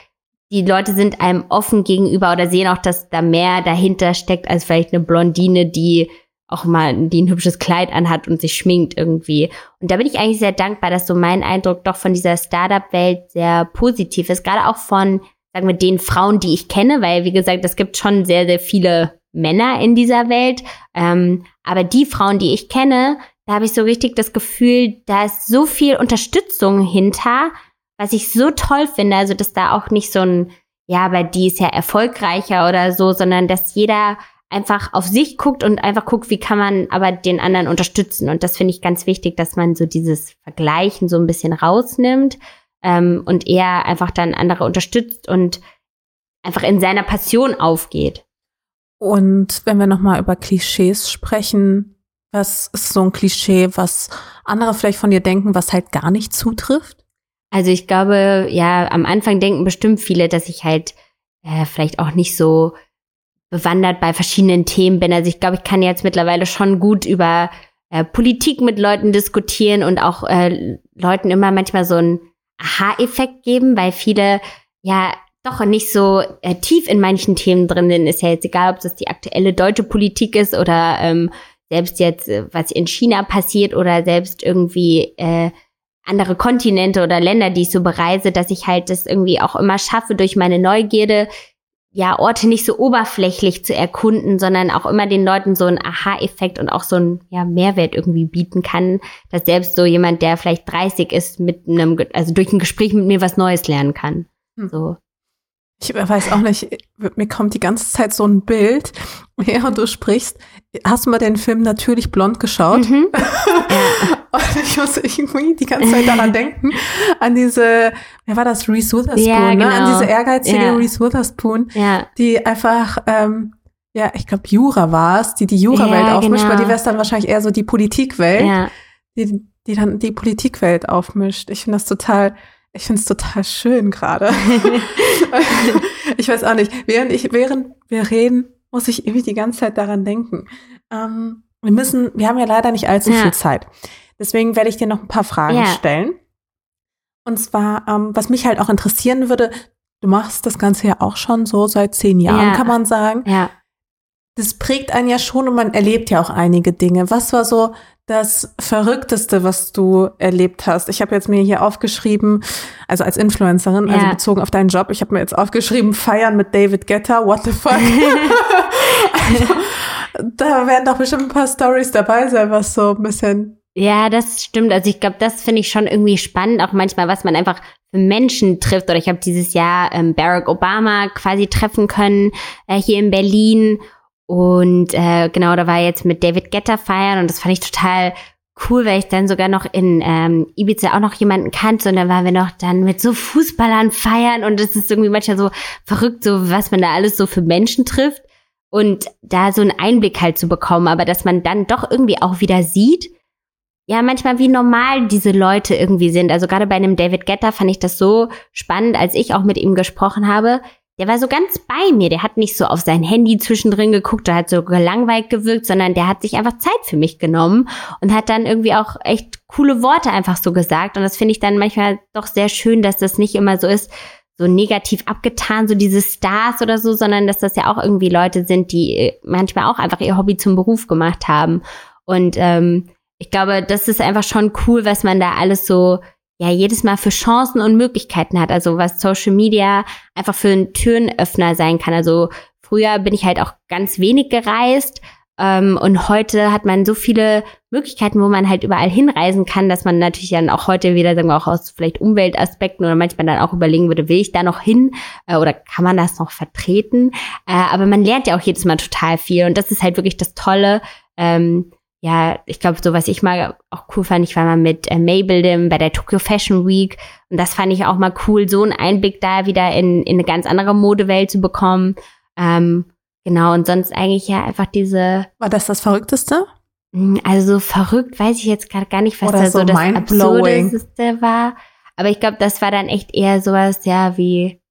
S2: die Leute sind einem offen gegenüber oder sehen auch, dass da mehr dahinter steckt als vielleicht eine Blondine, die auch mal, die ein hübsches Kleid anhat und sich schminkt irgendwie. Und da bin ich eigentlich sehr dankbar, dass so mein Eindruck doch von dieser Startup-Welt sehr positiv ist. Gerade auch von, sagen wir, den Frauen, die ich kenne, weil, wie gesagt, es gibt schon sehr, sehr viele Männer in dieser Welt. Ähm, aber die Frauen, die ich kenne, da habe ich so richtig das Gefühl, da ist so viel Unterstützung hinter, was ich so toll finde, also dass da auch nicht so ein, ja, aber die ist ja erfolgreicher oder so, sondern dass jeder einfach auf sich guckt und einfach guckt, wie kann man aber den anderen unterstützen. Und das finde ich ganz wichtig, dass man so dieses Vergleichen so ein bisschen rausnimmt ähm, und eher einfach dann andere unterstützt und einfach in seiner Passion aufgeht.
S1: Und wenn wir nochmal über Klischees sprechen, was ist so ein Klischee, was andere vielleicht von dir denken, was halt gar nicht zutrifft?
S2: Also ich glaube, ja, am Anfang denken bestimmt viele, dass ich halt äh, vielleicht auch nicht so bewandert bei verschiedenen Themen bin. Also ich glaube, ich kann jetzt mittlerweile schon gut über äh, Politik mit Leuten diskutieren und auch äh, Leuten immer manchmal so einen Aha-Effekt geben, weil viele ja doch nicht so äh, tief in manchen Themen drin sind. Ist ja jetzt egal, ob das die aktuelle deutsche Politik ist oder ähm, selbst jetzt, äh, was in China passiert oder selbst irgendwie äh, andere Kontinente oder Länder, die ich so bereise, dass ich halt das irgendwie auch immer schaffe, durch meine Neugierde ja Orte nicht so oberflächlich zu erkunden, sondern auch immer den Leuten so einen Aha-Effekt und auch so einen ja, Mehrwert irgendwie bieten kann, dass selbst so jemand, der vielleicht 30 ist, mit einem, also durch ein Gespräch mit mir was Neues lernen kann. Hm. So.
S1: Ich weiß auch nicht, mir kommt die ganze Zeit so ein Bild, während du sprichst. Hast du mal den Film Natürlich Blond geschaut? Mhm. Und ich muss irgendwie die ganze Zeit daran denken, an diese, wer war das, Reese Witherspoon, ja, genau. ne? an genau. diese ehrgeizige ja. Reese Witherspoon, ja. die einfach, ähm, ja, ich glaube Jura war es, die die Jura-Welt ja, aufmischt, genau. weil die wäre dann wahrscheinlich eher so die Politikwelt, ja. die, die dann die Politikwelt aufmischt. Ich finde das total, ich finde es total schön gerade. ich weiß auch nicht. Während ich, während wir reden, muss ich irgendwie die ganze Zeit daran denken. Ähm, wir müssen, wir haben ja leider nicht allzu ja. viel Zeit. Deswegen werde ich dir noch ein paar Fragen ja. stellen. Und zwar, ähm, was mich halt auch interessieren würde, du machst das Ganze ja auch schon so seit zehn Jahren, ja. kann man sagen. Ja. Das prägt einen ja schon und man erlebt ja auch einige Dinge. Was war so das Verrückteste, was du erlebt hast? Ich habe jetzt mir hier aufgeschrieben, also als Influencerin, also ja. also bezogen auf deinen Job, ich habe mir jetzt aufgeschrieben, feiern mit David Getter, what the fuck? also, da werden doch bestimmt ein paar Stories dabei sein, was so ein bisschen.
S2: Ja, das stimmt. Also ich glaube, das finde ich schon irgendwie spannend, auch manchmal, was man einfach für Menschen trifft. Oder ich habe dieses Jahr ähm, Barack Obama quasi treffen können äh, hier in Berlin. Und äh, genau, da war jetzt mit David Getter feiern und das fand ich total cool, weil ich dann sogar noch in ähm, Ibiza auch noch jemanden kannte. Und dann waren wir noch dann mit so Fußballern feiern. Und es ist irgendwie manchmal so verrückt, so was man da alles so für Menschen trifft. Und da so einen Einblick halt zu bekommen, aber dass man dann doch irgendwie auch wieder sieht, ja, manchmal wie normal diese Leute irgendwie sind. Also gerade bei einem David Getter fand ich das so spannend, als ich auch mit ihm gesprochen habe, der war so ganz bei mir. Der hat nicht so auf sein Handy zwischendrin geguckt, der hat so gelangweilt gewirkt, sondern der hat sich einfach Zeit für mich genommen und hat dann irgendwie auch echt coole Worte einfach so gesagt. Und das finde ich dann manchmal doch sehr schön, dass das nicht immer so ist, so negativ abgetan, so diese Stars oder so, sondern dass das ja auch irgendwie Leute sind, die manchmal auch einfach ihr Hobby zum Beruf gemacht haben. Und ähm, ich glaube, das ist einfach schon cool, was man da alles so ja jedes Mal für Chancen und Möglichkeiten hat. Also was Social Media einfach für einen Türenöffner sein kann. Also früher bin ich halt auch ganz wenig gereist Ähm, und heute hat man so viele Möglichkeiten, wo man halt überall hinreisen kann, dass man natürlich dann auch heute wieder, sagen wir auch aus vielleicht Umweltaspekten oder manchmal dann auch überlegen würde, will ich da noch hin äh, oder kann man das noch vertreten? Äh, aber man lernt ja auch jedes Mal total viel und das ist halt wirklich das Tolle. Ähm, ja, ich glaube, so was ich mal auch cool fand, ich war mal mit äh, Maybelline bei der Tokyo Fashion Week und das fand ich auch mal cool, so einen Einblick da wieder in, in eine ganz andere Modewelt zu bekommen. Ähm, Genau, und sonst eigentlich ja einfach diese.
S1: War das das Verrückteste?
S2: Hm, also so verrückt weiß ich jetzt gerade gar nicht, was
S1: Oder
S2: da so,
S1: so
S2: das
S1: Absurdeste
S2: war. Aber ich glaube, das war dann echt eher sowas, ja, wie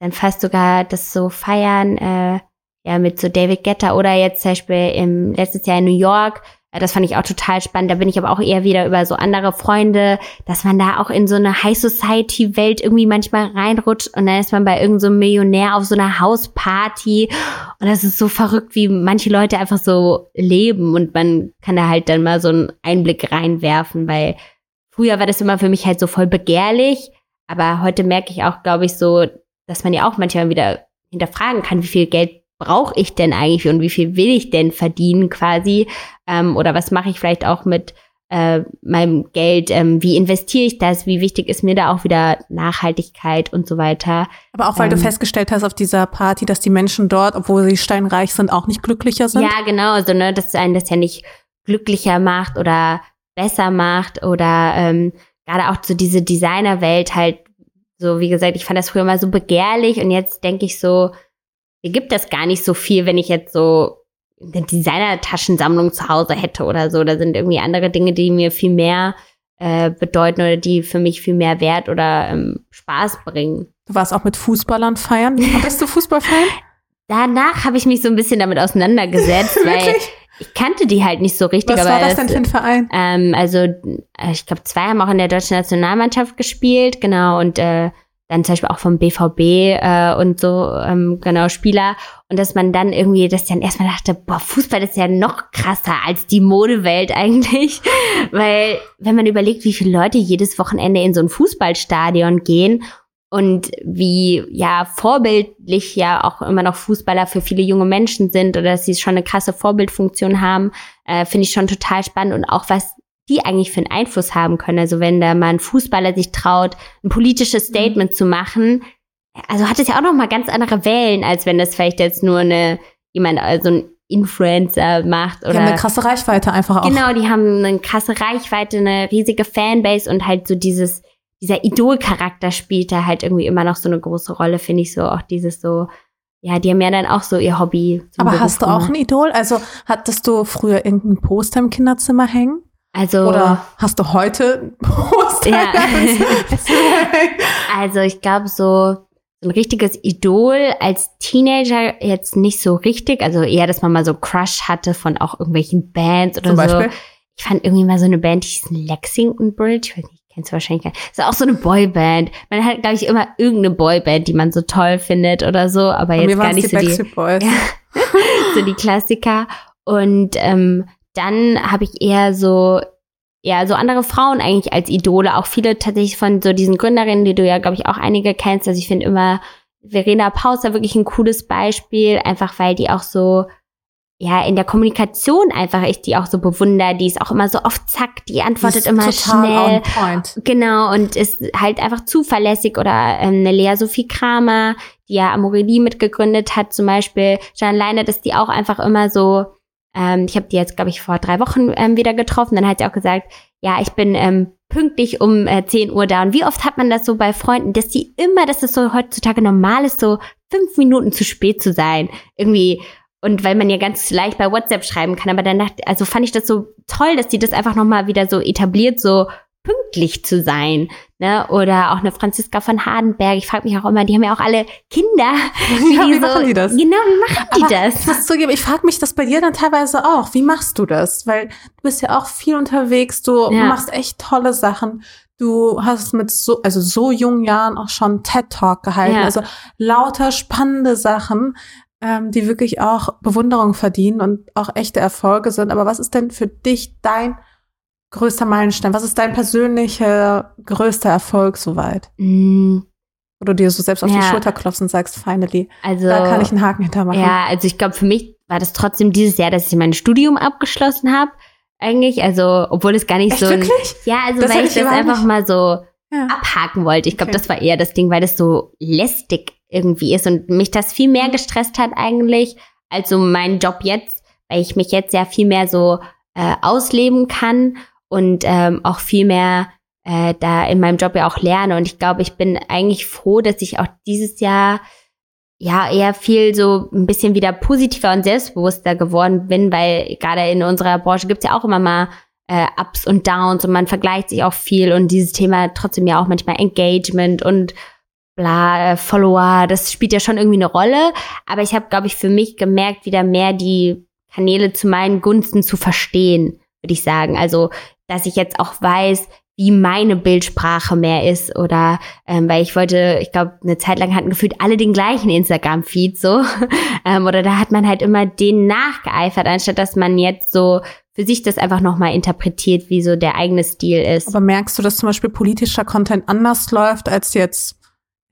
S2: dann fast sogar das so feiern, äh, ja, mit so David Guetta oder jetzt zum Beispiel im letztes Jahr in New York, das fand ich auch total spannend. Da bin ich aber auch eher wieder über so andere Freunde, dass man da auch in so eine High Society Welt irgendwie manchmal reinrutscht und dann ist man bei irgendeinem so Millionär auf so einer Hausparty. Und das ist so verrückt, wie manche Leute einfach so leben und man kann da halt dann mal so einen Einblick reinwerfen, weil früher war das immer für mich halt so voll begehrlich, aber heute merke ich auch, glaube ich, so, dass man ja auch manchmal wieder hinterfragen kann, wie viel Geld brauche ich denn eigentlich und wie viel will ich denn verdienen quasi? Ähm, oder was mache ich vielleicht auch mit äh, meinem Geld? Ähm, wie investiere ich das? Wie wichtig ist mir da auch wieder Nachhaltigkeit und so weiter?
S1: Aber auch weil ähm, du festgestellt hast auf dieser Party, dass die Menschen dort, obwohl sie steinreich sind, auch nicht glücklicher sind?
S2: Ja, genau. Also, ne, dass einen das ja nicht glücklicher macht oder besser macht oder ähm, gerade auch so diese Designerwelt halt so, wie gesagt, ich fand das früher mal so begehrlich und jetzt denke ich so, mir gibt das gar nicht so viel, wenn ich jetzt so eine Designer-Taschensammlung zu Hause hätte oder so. Da sind irgendwie andere Dinge, die mir viel mehr äh, bedeuten oder die für mich viel mehr Wert oder ähm, Spaß bringen.
S1: Du warst auch mit Fußballern feiern. Bist du Fußballfan?
S2: Danach habe ich mich so ein bisschen damit auseinandergesetzt, weil ich kannte die halt nicht so richtig.
S1: Was war das denn für ein Verein?
S2: Ähm, also äh, ich glaube, zwei haben auch in der deutschen Nationalmannschaft gespielt, genau, und äh, dann zum Beispiel auch vom BVB äh, und so, ähm, genau, Spieler. Und dass man dann irgendwie, das dann erstmal dachte, boah, Fußball ist ja noch krasser als die Modewelt eigentlich. Weil, wenn man überlegt, wie viele Leute jedes Wochenende in so ein Fußballstadion gehen und wie ja vorbildlich ja auch immer noch Fußballer für viele junge Menschen sind oder dass sie schon eine krasse Vorbildfunktion haben, äh, finde ich schon total spannend und auch was die eigentlich für einen Einfluss haben können. Also wenn da mal ein Fußballer sich traut, ein politisches mhm. Statement mhm. zu machen, also hat es ja auch noch mal ganz andere Wellen, als wenn das vielleicht jetzt nur eine jemand, also ein Influencer macht oder.
S1: Die haben eine krasse Reichweite einfach auch.
S2: Genau, die haben eine krasse Reichweite, eine riesige Fanbase und halt so dieses, dieser Idolcharakter spielt da halt irgendwie immer noch so eine große Rolle, finde ich so. Auch dieses so, ja, die haben ja dann auch so ihr Hobby.
S1: Aber Beruf hast du auch ein Idol? Also hattest du früher irgendein Poster im Kinderzimmer hängen?
S2: Also
S1: oder hast du heute? Ja.
S2: also ich glaube so ein richtiges Idol als Teenager jetzt nicht so richtig, also eher, dass man mal so Crush hatte von auch irgendwelchen Bands oder Zum so. Beispiel? Ich fand irgendwie mal so eine Band, die hieß Lexington Bridge, ich weiß nicht, kennst du wahrscheinlich gar nicht. Ist auch so eine Boyband. Man hat, glaube ich, immer irgendeine Boyband, die man so toll findet oder so, aber jetzt gar nicht
S1: die
S2: so die. Ja, so die Klassiker. Und ähm, dann habe ich eher so ja, so andere Frauen eigentlich als Idole, auch viele tatsächlich von so diesen Gründerinnen, die du ja, glaube ich, auch einige kennst. Also ich finde immer Verena Pauster wirklich ein cooles Beispiel, einfach weil die auch so, ja, in der Kommunikation einfach ich die auch so bewundere. Die ist auch immer so oft zack, die antwortet die immer schnell. Genau, und ist halt einfach zuverlässig oder ähm, eine Lea Sophie Kramer, die ja Amorelie mitgegründet hat zum Beispiel. Schon alleine, dass die auch einfach immer so, ähm, ich habe die jetzt, glaube ich, vor drei Wochen ähm, wieder getroffen. Dann hat sie auch gesagt, ja, ich bin ähm, pünktlich um äh, 10 Uhr da. Und wie oft hat man das so bei Freunden, dass die immer, dass es so heutzutage normal ist, so fünf Minuten zu spät zu sein. Irgendwie. Und weil man ja ganz leicht bei WhatsApp schreiben kann, aber dann also fand ich das so toll, dass die das einfach nochmal wieder so etabliert, so pünktlich zu sein. Ne? Oder auch eine Franziska von Hardenberg. Ich frage mich auch immer, die haben ja auch alle Kinder.
S1: Wie, ja, wie so, machen die das?
S2: Genau, wie machen die Aber
S1: das? Ich muss zugeben, ich frage mich das bei dir dann teilweise auch. Wie machst du das? Weil du bist ja auch viel unterwegs, du ja. machst echt tolle Sachen. Du hast mit so, also so jungen Jahren auch schon TED Talk gehalten. Ja. Also lauter spannende Sachen, ähm, die wirklich auch Bewunderung verdienen und auch echte Erfolge sind. Aber was ist denn für dich dein größter Meilenstein? Was ist dein persönlicher größter Erfolg soweit? Mm. Wo du dir so selbst auf ja. die Schulter klopfst und sagst, finally, also, da kann ich einen Haken hintermachen.
S2: Ja, also ich glaube, für mich war das trotzdem dieses Jahr, dass ich mein Studium abgeschlossen habe. Eigentlich, also, obwohl es gar nicht
S1: Echt,
S2: so.
S1: Wirklich?
S2: Ja, also
S1: Das
S2: weil ich das einfach
S1: nicht-
S2: mal so
S1: Ja.
S2: abhaken wollte. Ich glaube,
S1: Okay.
S2: das war eher das Ding, weil das so lästig irgendwie ist und mich das viel mehr gestresst hat eigentlich als so mein Job jetzt, weil ich mich jetzt ja viel mehr so äh, ausleben kann und ähm, auch viel mehr äh, da in meinem Job ja auch lerne. Und ich glaube, ich bin eigentlich froh, dass ich auch dieses Jahr ja eher viel so ein bisschen wieder positiver und selbstbewusster geworden bin, weil gerade in unserer Branche gibt's ja auch immer mal äh, Ups und Downs und man vergleicht sich auch viel und dieses Thema trotzdem ja auch manchmal Engagement und bla, äh, Follower, das spielt ja schon irgendwie eine Rolle. Aber ich habe, glaube ich, für mich gemerkt, wieder mehr die Kanäle zu meinen Gunsten zu verstehen, würde ich sagen. Also, dass ich jetzt auch weiß, wie meine Bildsprache mehr ist oder ähm, weil ich wollte, ich glaube, eine Zeit lang hatten gefühlt alle den gleichen Instagram-Feed so ähm, oder da hat man halt immer den nachgeeifert, anstatt dass man jetzt so für sich das einfach nochmal interpretiert, wie so der eigene Stil ist.
S1: Aber merkst du, dass zum Beispiel politischer Content anders läuft als jetzt,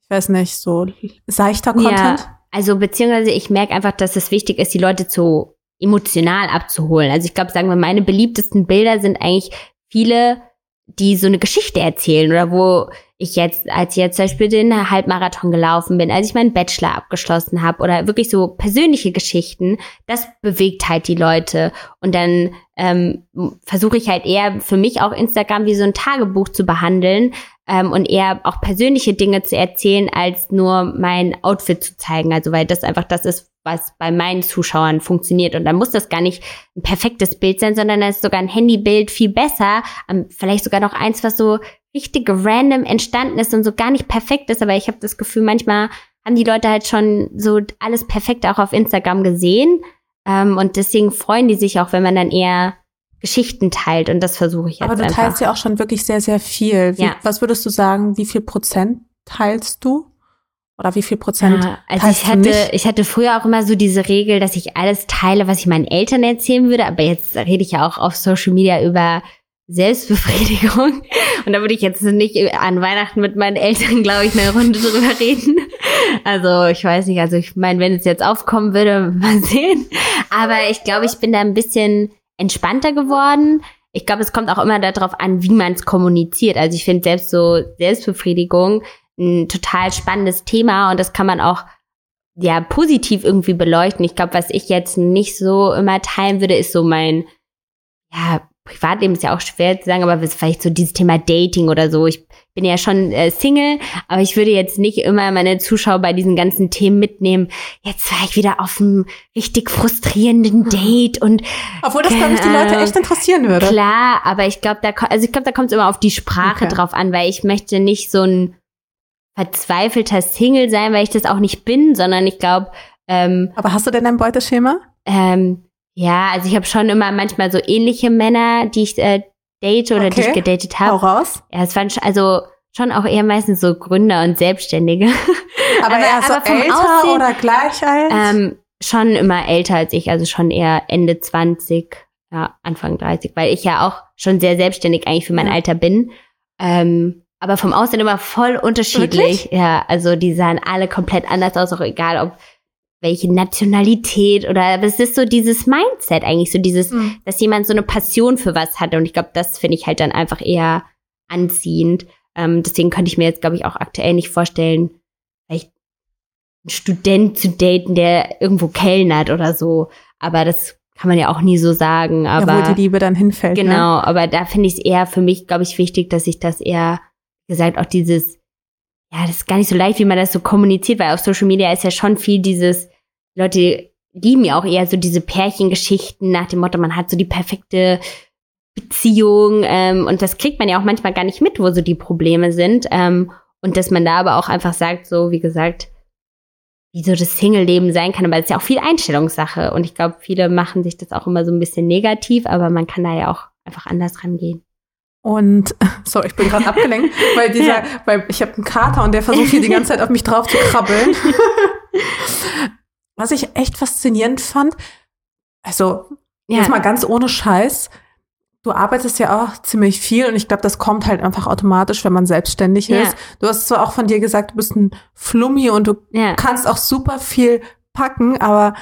S1: ich weiß nicht, so seichter Content?
S2: Ja, also beziehungsweise ich merke einfach, dass es wichtig ist, die Leute zu emotional abzuholen. Also ich glaube, sagen wir, meine beliebtesten Bilder sind eigentlich viele, die so eine Geschichte erzählen oder wo ich jetzt, als ich jetzt zum Beispiel den Halbmarathon gelaufen bin, als ich meinen Bachelor abgeschlossen habe oder wirklich so persönliche Geschichten, das bewegt halt die Leute. Und dann ähm, versuche ich halt eher für mich auch Instagram wie so ein Tagebuch zu behandeln ähm, und eher auch persönliche Dinge zu erzählen, als nur mein Outfit zu zeigen. Also weil das einfach das ist, was bei meinen Zuschauern funktioniert. Und dann muss das gar nicht ein perfektes Bild sein, sondern dann ist sogar ein Handybild viel besser. Ähm, vielleicht sogar noch eins, was so richtig random entstanden ist und so gar nicht perfekt ist. Aber ich habe das Gefühl, manchmal haben die Leute halt schon so alles perfekt auch auf Instagram gesehen. Ähm, und deswegen freuen die sich auch, wenn man dann eher Geschichten teilt. Und das versuche ich jetzt
S1: Aber du
S2: einfach.
S1: teilst ja auch schon wirklich sehr, sehr viel. Wie,
S2: Ja.
S1: Was würdest du sagen, wie viel Prozent teilst du? Oder wie viel Prozent
S2: Ja, also
S1: teilst
S2: ich
S1: du
S2: hatte,
S1: nicht?
S2: ich hatte früher auch immer so diese Regel, dass ich alles teile, was ich meinen Eltern erzählen würde. Aber jetzt rede ich ja auch auf Social Media über Selbstbefriedigung. Und da würde ich jetzt nicht an Weihnachten mit meinen Eltern, glaube ich, eine Runde drüber reden. Also ich weiß nicht, also ich meine, wenn es jetzt aufkommen würde, mal sehen. Aber ich glaube, ich bin da ein bisschen entspannter geworden. Ich glaube, es kommt auch immer darauf an, wie man es kommuniziert. Also ich finde selbst so Selbstbefriedigung ein total spannendes Thema und das kann man auch ja positiv irgendwie beleuchten. Ich glaube, was ich jetzt nicht so immer teilen würde, ist so mein ja Privatleben ist ja auch schwer zu sagen, aber vielleicht so dieses Thema Dating oder so. Ich bin ja schon äh, Single, aber ich würde jetzt nicht immer meine Zuschauer bei diesen ganzen Themen mitnehmen. Jetzt war ich wieder auf einem richtig frustrierenden Date und
S1: Obwohl das, glaube ich, die Leute
S2: Keine
S1: echt interessieren würde.
S2: Klar, aber ich glaube, da, also ich glaube, da kommt es immer auf die Sprache
S1: Okay.
S2: drauf an, weil ich möchte nicht so ein verzweifelter Single sein, weil ich das auch nicht bin, sondern ich glaube, ähm,
S1: Aber hast du denn ein Beuteschema?
S2: ähm, ja, also ich habe schon immer manchmal so ähnliche Männer, die ich äh, date oder die
S1: Okay.
S2: ich gedatet
S1: Hau
S2: habe.
S1: raus.
S2: Ja, es waren schon, also schon auch eher meistens so Gründer und Selbstständige.
S1: Aber,
S2: Aber-
S1: eher so
S2: aber
S1: älter
S2: Aussehen-
S1: oder gleich alt?
S2: Ähm, schon immer älter als ich, also schon eher Ende 20, ja, Anfang 30, weil ich ja auch schon sehr selbstständig eigentlich für mein
S1: Ja.
S2: Alter bin. Ähm, aber vom Aussehen immer voll unterschiedlich. Ja, also die sahen alle komplett anders aus, auch egal ob welche Nationalität oder aber es ist so dieses Mindset eigentlich, so dieses,
S1: Hm.
S2: dass jemand so eine Passion für was hat. Und ich glaube, das finde ich halt dann einfach eher anziehend. Ähm, deswegen könnte ich mir jetzt, glaube ich, auch aktuell nicht vorstellen, vielleicht einen Student zu daten, der irgendwo kellnert oder so. Aber das kann man ja auch nie so sagen.
S1: ja, wo
S2: Aber
S1: die Liebe dann hinfällt. Ne?
S2: genau, aber da finde ich es eher für mich, glaube ich, wichtig, dass ich das eher, wie gesagt, auch dieses, ja, das ist gar nicht so leicht, wie man das so kommuniziert, weil auf Social Media ist ja schon viel dieses, Leute lieben ja auch eher so diese Pärchengeschichten nach dem Motto, man hat so die perfekte Beziehung ähm, und das kriegt man ja auch manchmal gar nicht mit, wo so die Probleme sind ähm, und dass man da aber auch einfach sagt, so wie gesagt, wie so das Single-Leben sein kann, aber es ist ja auch viel Einstellungssache und ich glaube, viele machen sich das auch immer so ein bisschen negativ, aber man kann da ja auch einfach anders rangehen.
S1: Und sorry, ich bin gerade abgelenkt, weil dieser, weil ich habe einen Kater und der versucht hier die ganze Zeit auf mich drauf zu krabbeln. Was ich echt faszinierend fand, also jetzt mal ganz ohne Scheiß, du arbeitest ja auch ziemlich viel und ich glaube, das kommt halt einfach automatisch, wenn man selbstständig
S2: Ja.
S1: ist. Du hast zwar auch von dir gesagt, du bist ein Flummi und du
S2: ja.
S1: kannst auch super viel packen, aber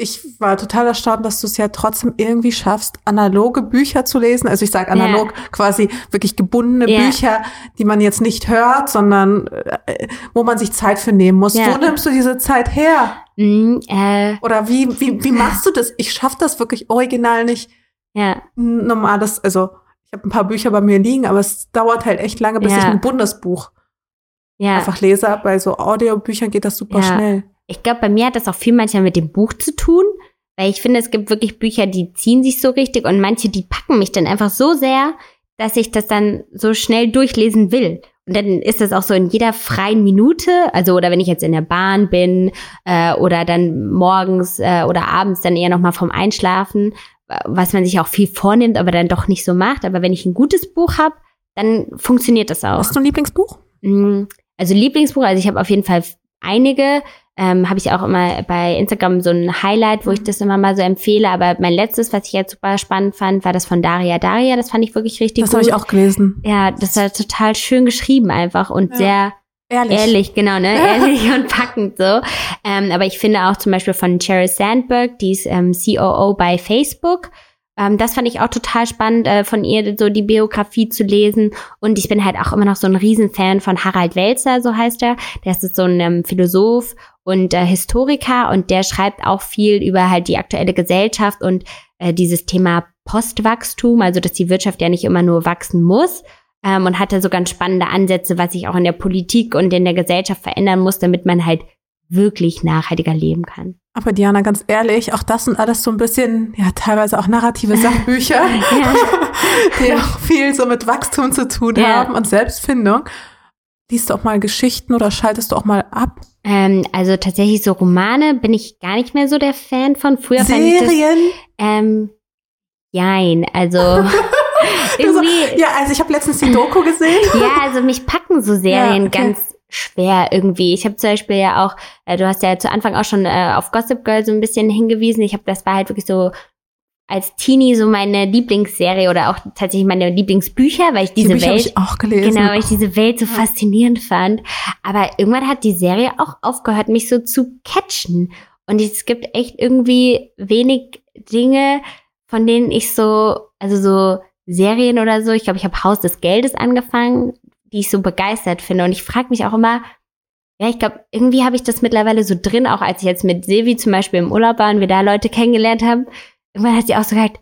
S1: ich war total erstaunt, dass du es ja trotzdem irgendwie schaffst, analoge Bücher zu lesen. Also ich sage analog ja. quasi wirklich gebundene ja. Bücher, die man jetzt nicht hört, sondern äh, wo man sich Zeit für nehmen muss. Ja. Wo nimmst du diese Zeit her? Mm, äh. Oder wie, wie, wie machst du das? Ich schaffe das wirklich original nicht. Ja. Normales, also ich habe ein paar Bücher bei mir liegen, aber es dauert halt echt lange, bis ich ein Bundesbuch einfach lese. Bei so Audiobüchern geht das super schnell.
S2: Ich glaube, bei mir hat das auch viel manchmal mit dem Buch zu tun, weil ich finde, es gibt wirklich Bücher, die ziehen sich so richtig und manche, die packen mich dann einfach so sehr, dass ich das dann so schnell durchlesen will. Und dann ist es auch so in jeder freien Minute, also oder wenn ich jetzt in der Bahn bin äh, oder dann morgens äh, oder abends dann eher nochmal vom Einschlafen, was man sich auch viel vornimmt, aber dann doch nicht so macht. Aber wenn ich ein gutes Buch habe, dann funktioniert das auch.
S1: Hast du ein Lieblingsbuch?
S2: Mm, also Lieblingsbuch, also ich habe auf jeden Fall einige ähm, habe ich auch immer bei Instagram so ein Highlight, wo ich das immer mal so empfehle. Aber mein letztes, was ich jetzt super spannend fand, war das von Daria Daria. Das fand ich wirklich richtig
S1: das gut. Das habe ich auch gelesen.
S2: Ja, das war total schön geschrieben einfach und ja. sehr Ehrlich. Ehrlich, genau, ne? Ehrlich und packend so. Ähm, aber ich finde auch zum Beispiel von Sheryl Sandberg, die ist ähm, COO bei Facebook. Ähm, das fand ich auch total spannend, äh, von ihr so die Biografie zu lesen. Und ich bin halt auch immer noch so ein Riesenfan von Harald Welzer, so heißt er. Der ist so ein ähm, Philosoph und äh, Historiker und der schreibt auch viel über halt die aktuelle Gesellschaft und äh, dieses Thema Postwachstum, also dass die Wirtschaft ja nicht immer nur wachsen muss. Ähm, und hatte so ganz spannende Ansätze, was sich auch in der Politik und in der Gesellschaft verändern muss, damit man halt wirklich nachhaltiger leben kann.
S1: Aber Diana, ganz ehrlich, auch das sind alles so ein bisschen, ja, teilweise auch narrative Sachbücher, die auch viel so mit Wachstum zu tun ja. haben und Selbstfindung. Liest du auch mal Geschichten oder schaltest du auch mal ab?
S2: Ähm, also tatsächlich so Romane bin ich gar nicht mehr so der Fan von. Früher
S1: Serien?
S2: fand ich das, ähm, Jein, also irgendwie.
S1: ja, also ich habe letztens die Doku gesehen.
S2: ja, also mich packen so Serien ja, okay. ganz schwer irgendwie. Ich habe zum Beispiel ja auch, äh, du hast ja zu Anfang auch schon äh, auf Gossip Girl so ein bisschen hingewiesen. Ich habe, das war halt wirklich so als Teenie so meine Lieblingsserie oder auch tatsächlich meine Lieblingsbücher, weil ich diese
S1: die
S2: Welt
S1: ich auch gelesen.
S2: genau, weil ich diese Welt so faszinierend fand. Aber irgendwann hat die Serie auch aufgehört, mich so zu catchen. Und es gibt echt irgendwie wenig Dinge, von denen ich so, also so Serien oder so. Ich glaube, ich habe Haus des Geldes angefangen, die ich so begeistert finde. Und ich frage mich auch immer, ja, ich glaube, irgendwie habe ich das mittlerweile so drin, auch als ich jetzt mit Silvi zum Beispiel im Urlaub war und wir da Leute kennengelernt haben irgendwann hat sie auch so gesagt,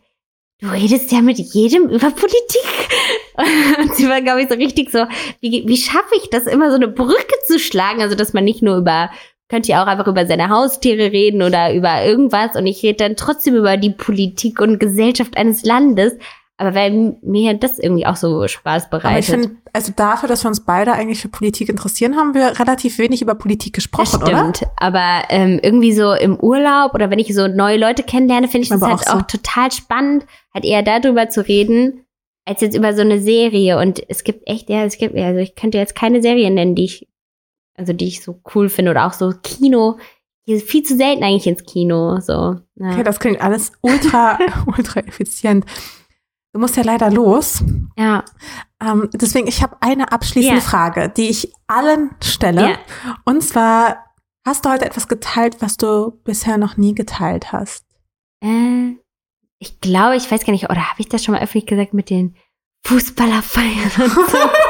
S2: du redest ja mit jedem über Politik. Und sie war, glaube ich, so richtig so, wie, wie schaffe ich das, immer so eine Brücke zu schlagen? Also, dass man nicht nur über, könnt ihr auch einfach über seine Haustiere reden oder über irgendwas und ich rede dann trotzdem über die Politik und Gesellschaft eines Landes. Aber weil mir das irgendwie auch so Spaß bereitet. Aber ich finde,
S1: also dafür, dass wir uns beide eigentlich für Politik interessieren, haben wir relativ wenig über Politik gesprochen, das stimmt. oder?
S2: Aber ähm, irgendwie so im Urlaub oder wenn ich so neue Leute kennenlerne, finde ich das halt auch, so. auch total spannend, halt eher darüber zu reden, als jetzt über so eine Serie. Und es gibt echt, ja, es gibt, also ich könnte jetzt keine Serie nennen, die ich, also die ich so cool finde oder auch so Kino. Hier viel zu selten eigentlich ins Kino, so.
S1: Ja. Okay, das klingt alles ultra, ultra effizient. Du musst ja leider los.
S2: Ja.
S1: Ähm, deswegen, ich habe eine abschließende ja. Frage, die ich allen stelle. Ja. Und zwar, hast du heute etwas geteilt, was du bisher noch nie geteilt hast?
S2: Äh, ich glaube, ich weiß gar nicht, oder habe ich das schon mal öffentlich gesagt mit den Fußballerfeiern und so?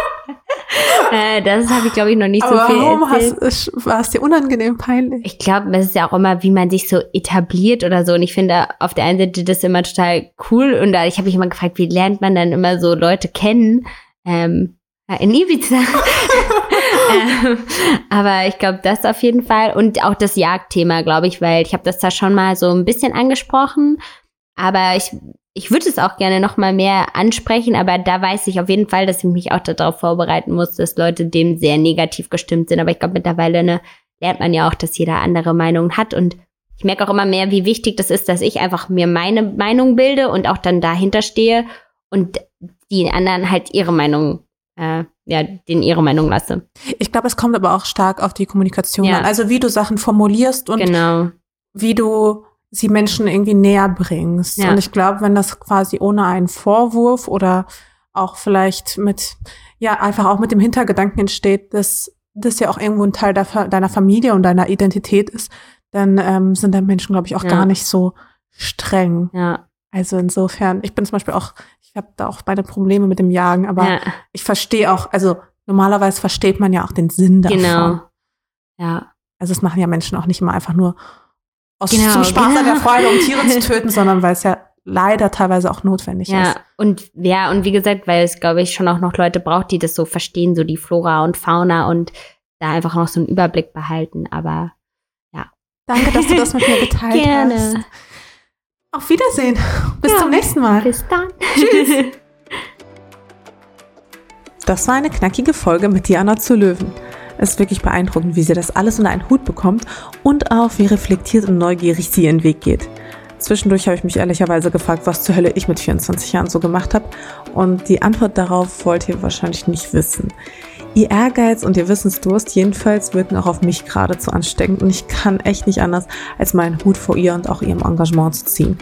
S2: äh, das habe ich, glaube ich, noch nicht Aber so viel warum erzählt.
S1: Hast, war es dir unangenehm peinlich?
S2: Ich glaube, es ist ja auch immer, wie man sich so etabliert oder so. Und ich finde auf der einen Seite das immer total cool. Und da, ich habe mich immer gefragt, wie lernt man dann immer so Leute kennen? Ähm, in Ibiza. ähm, aber ich glaube, das auf jeden Fall. Und auch das Jagdthema, glaube ich, weil ich habe das da schon mal so ein bisschen angesprochen. Aber ich ich würde es auch gerne noch mal mehr ansprechen, aber da weiß ich auf jeden Fall, dass ich mich auch darauf vorbereiten muss, dass Leute dem sehr negativ gestimmt sind. Aber ich glaube, mittlerweile ne, lernt man ja auch, dass jeder andere Meinungen hat. Und ich merke auch immer mehr, wie wichtig das ist, dass ich einfach mir meine Meinung bilde und auch dann dahinter stehe und die anderen halt ihre Meinung äh, ja, den ihre Meinung lasse.
S1: Ich glaube, es kommt aber auch stark auf die Kommunikation ja. an. Also wie du Sachen formulierst und
S2: genau.
S1: wie du sie Menschen irgendwie näher bringst. Ja. Und ich glaube, wenn das quasi ohne einen Vorwurf oder auch vielleicht mit, ja, einfach auch mit dem Hintergedanken entsteht, dass das ja auch irgendwo ein Teil deiner Familie und deiner Identität ist, dann ähm, sind da Menschen, glaube ich, auch ja. gar nicht so streng.
S2: Ja.
S1: Also insofern, ich bin zum Beispiel auch, ich habe da auch meine Probleme mit dem Jagen, aber ja. ich verstehe auch, also normalerweise versteht man ja auch den Sinn davon. Genau.
S2: Ja.
S1: Also es machen ja Menschen auch nicht immer einfach nur aus genau, zum Spaß genau. an der Freude, um Tiere zu töten, sondern weil es ja leider teilweise auch notwendig
S2: ja,
S1: ist.
S2: Und ja, und wie gesagt, weil es, glaube ich, schon auch noch Leute braucht, die das so verstehen, so die Flora und Fauna und da einfach noch so einen Überblick behalten. Aber ja.
S1: Danke, dass du das mit mir geteilt Gerne. hast. Auf Wiedersehen. Bis ja, zum nächsten Mal.
S2: Bis dann.
S1: Tschüss. Das war eine knackige Folge mit Diana zu Löwen. Es ist wirklich beeindruckend, wie sie das alles unter einen Hut bekommt und auch wie reflektiert und neugierig sie ihren Weg geht. Zwischendurch habe ich mich ehrlicherweise gefragt, was zur Hölle ich mit 24 Jahren so gemacht habe. Und die Antwort darauf wollt ihr wahrscheinlich nicht wissen. Ihr Ehrgeiz und ihr Wissensdurst jedenfalls wirken auch auf mich geradezu ansteckend und ich kann echt nicht anders, als meinen Hut vor ihr und auch ihrem Engagement zu ziehen.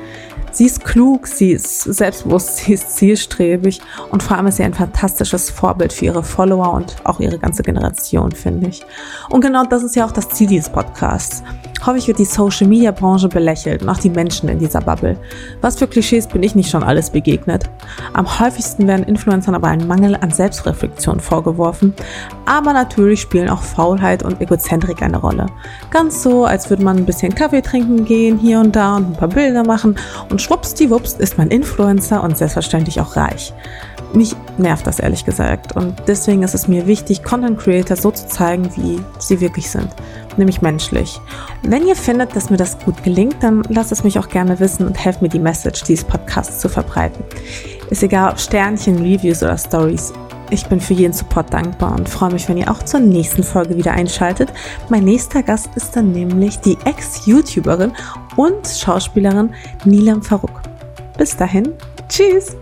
S1: Sie ist klug, sie ist selbstbewusst, sie ist zielstrebig und vor allem ist sie ein fantastisches Vorbild für ihre Follower und auch ihre ganze Generation, finde ich. Und genau das ist ja auch das Ziel dieses Podcasts. Häufig wird die Social Media Branche belächelt und auch die Menschen in dieser Bubble. Was für Klischees bin ich nicht schon alles begegnet? Am häufigsten werden Influencern aber ein Mangel an Selbstreflexion vorgeworfen, aber natürlich spielen auch Faulheit und Egozentrik eine Rolle. Ganz so, als würde man ein bisschen Kaffee trinken gehen hier und da und ein paar Bilder machen und schwuppsdiwupps ist man Influencer und selbstverständlich auch reich. Mich nervt das ehrlich gesagt und deswegen ist es mir wichtig, Content Creator so zu zeigen, wie sie wirklich sind, nämlich menschlich. Wenn ihr findet, dass mir das gut gelingt, dann lasst es mich auch gerne wissen und helft mir die Message dieses Podcasts zu verbreiten. Ist egal ob Sternchen, Reviews oder Stories. Ich bin für jeden Support dankbar und freue mich, wenn ihr auch zur nächsten Folge wieder einschaltet. Mein nächster Gast ist dann nämlich die Ex-YouTuberin und Schauspielerin Nilam Farouk. Bis dahin, tschüss!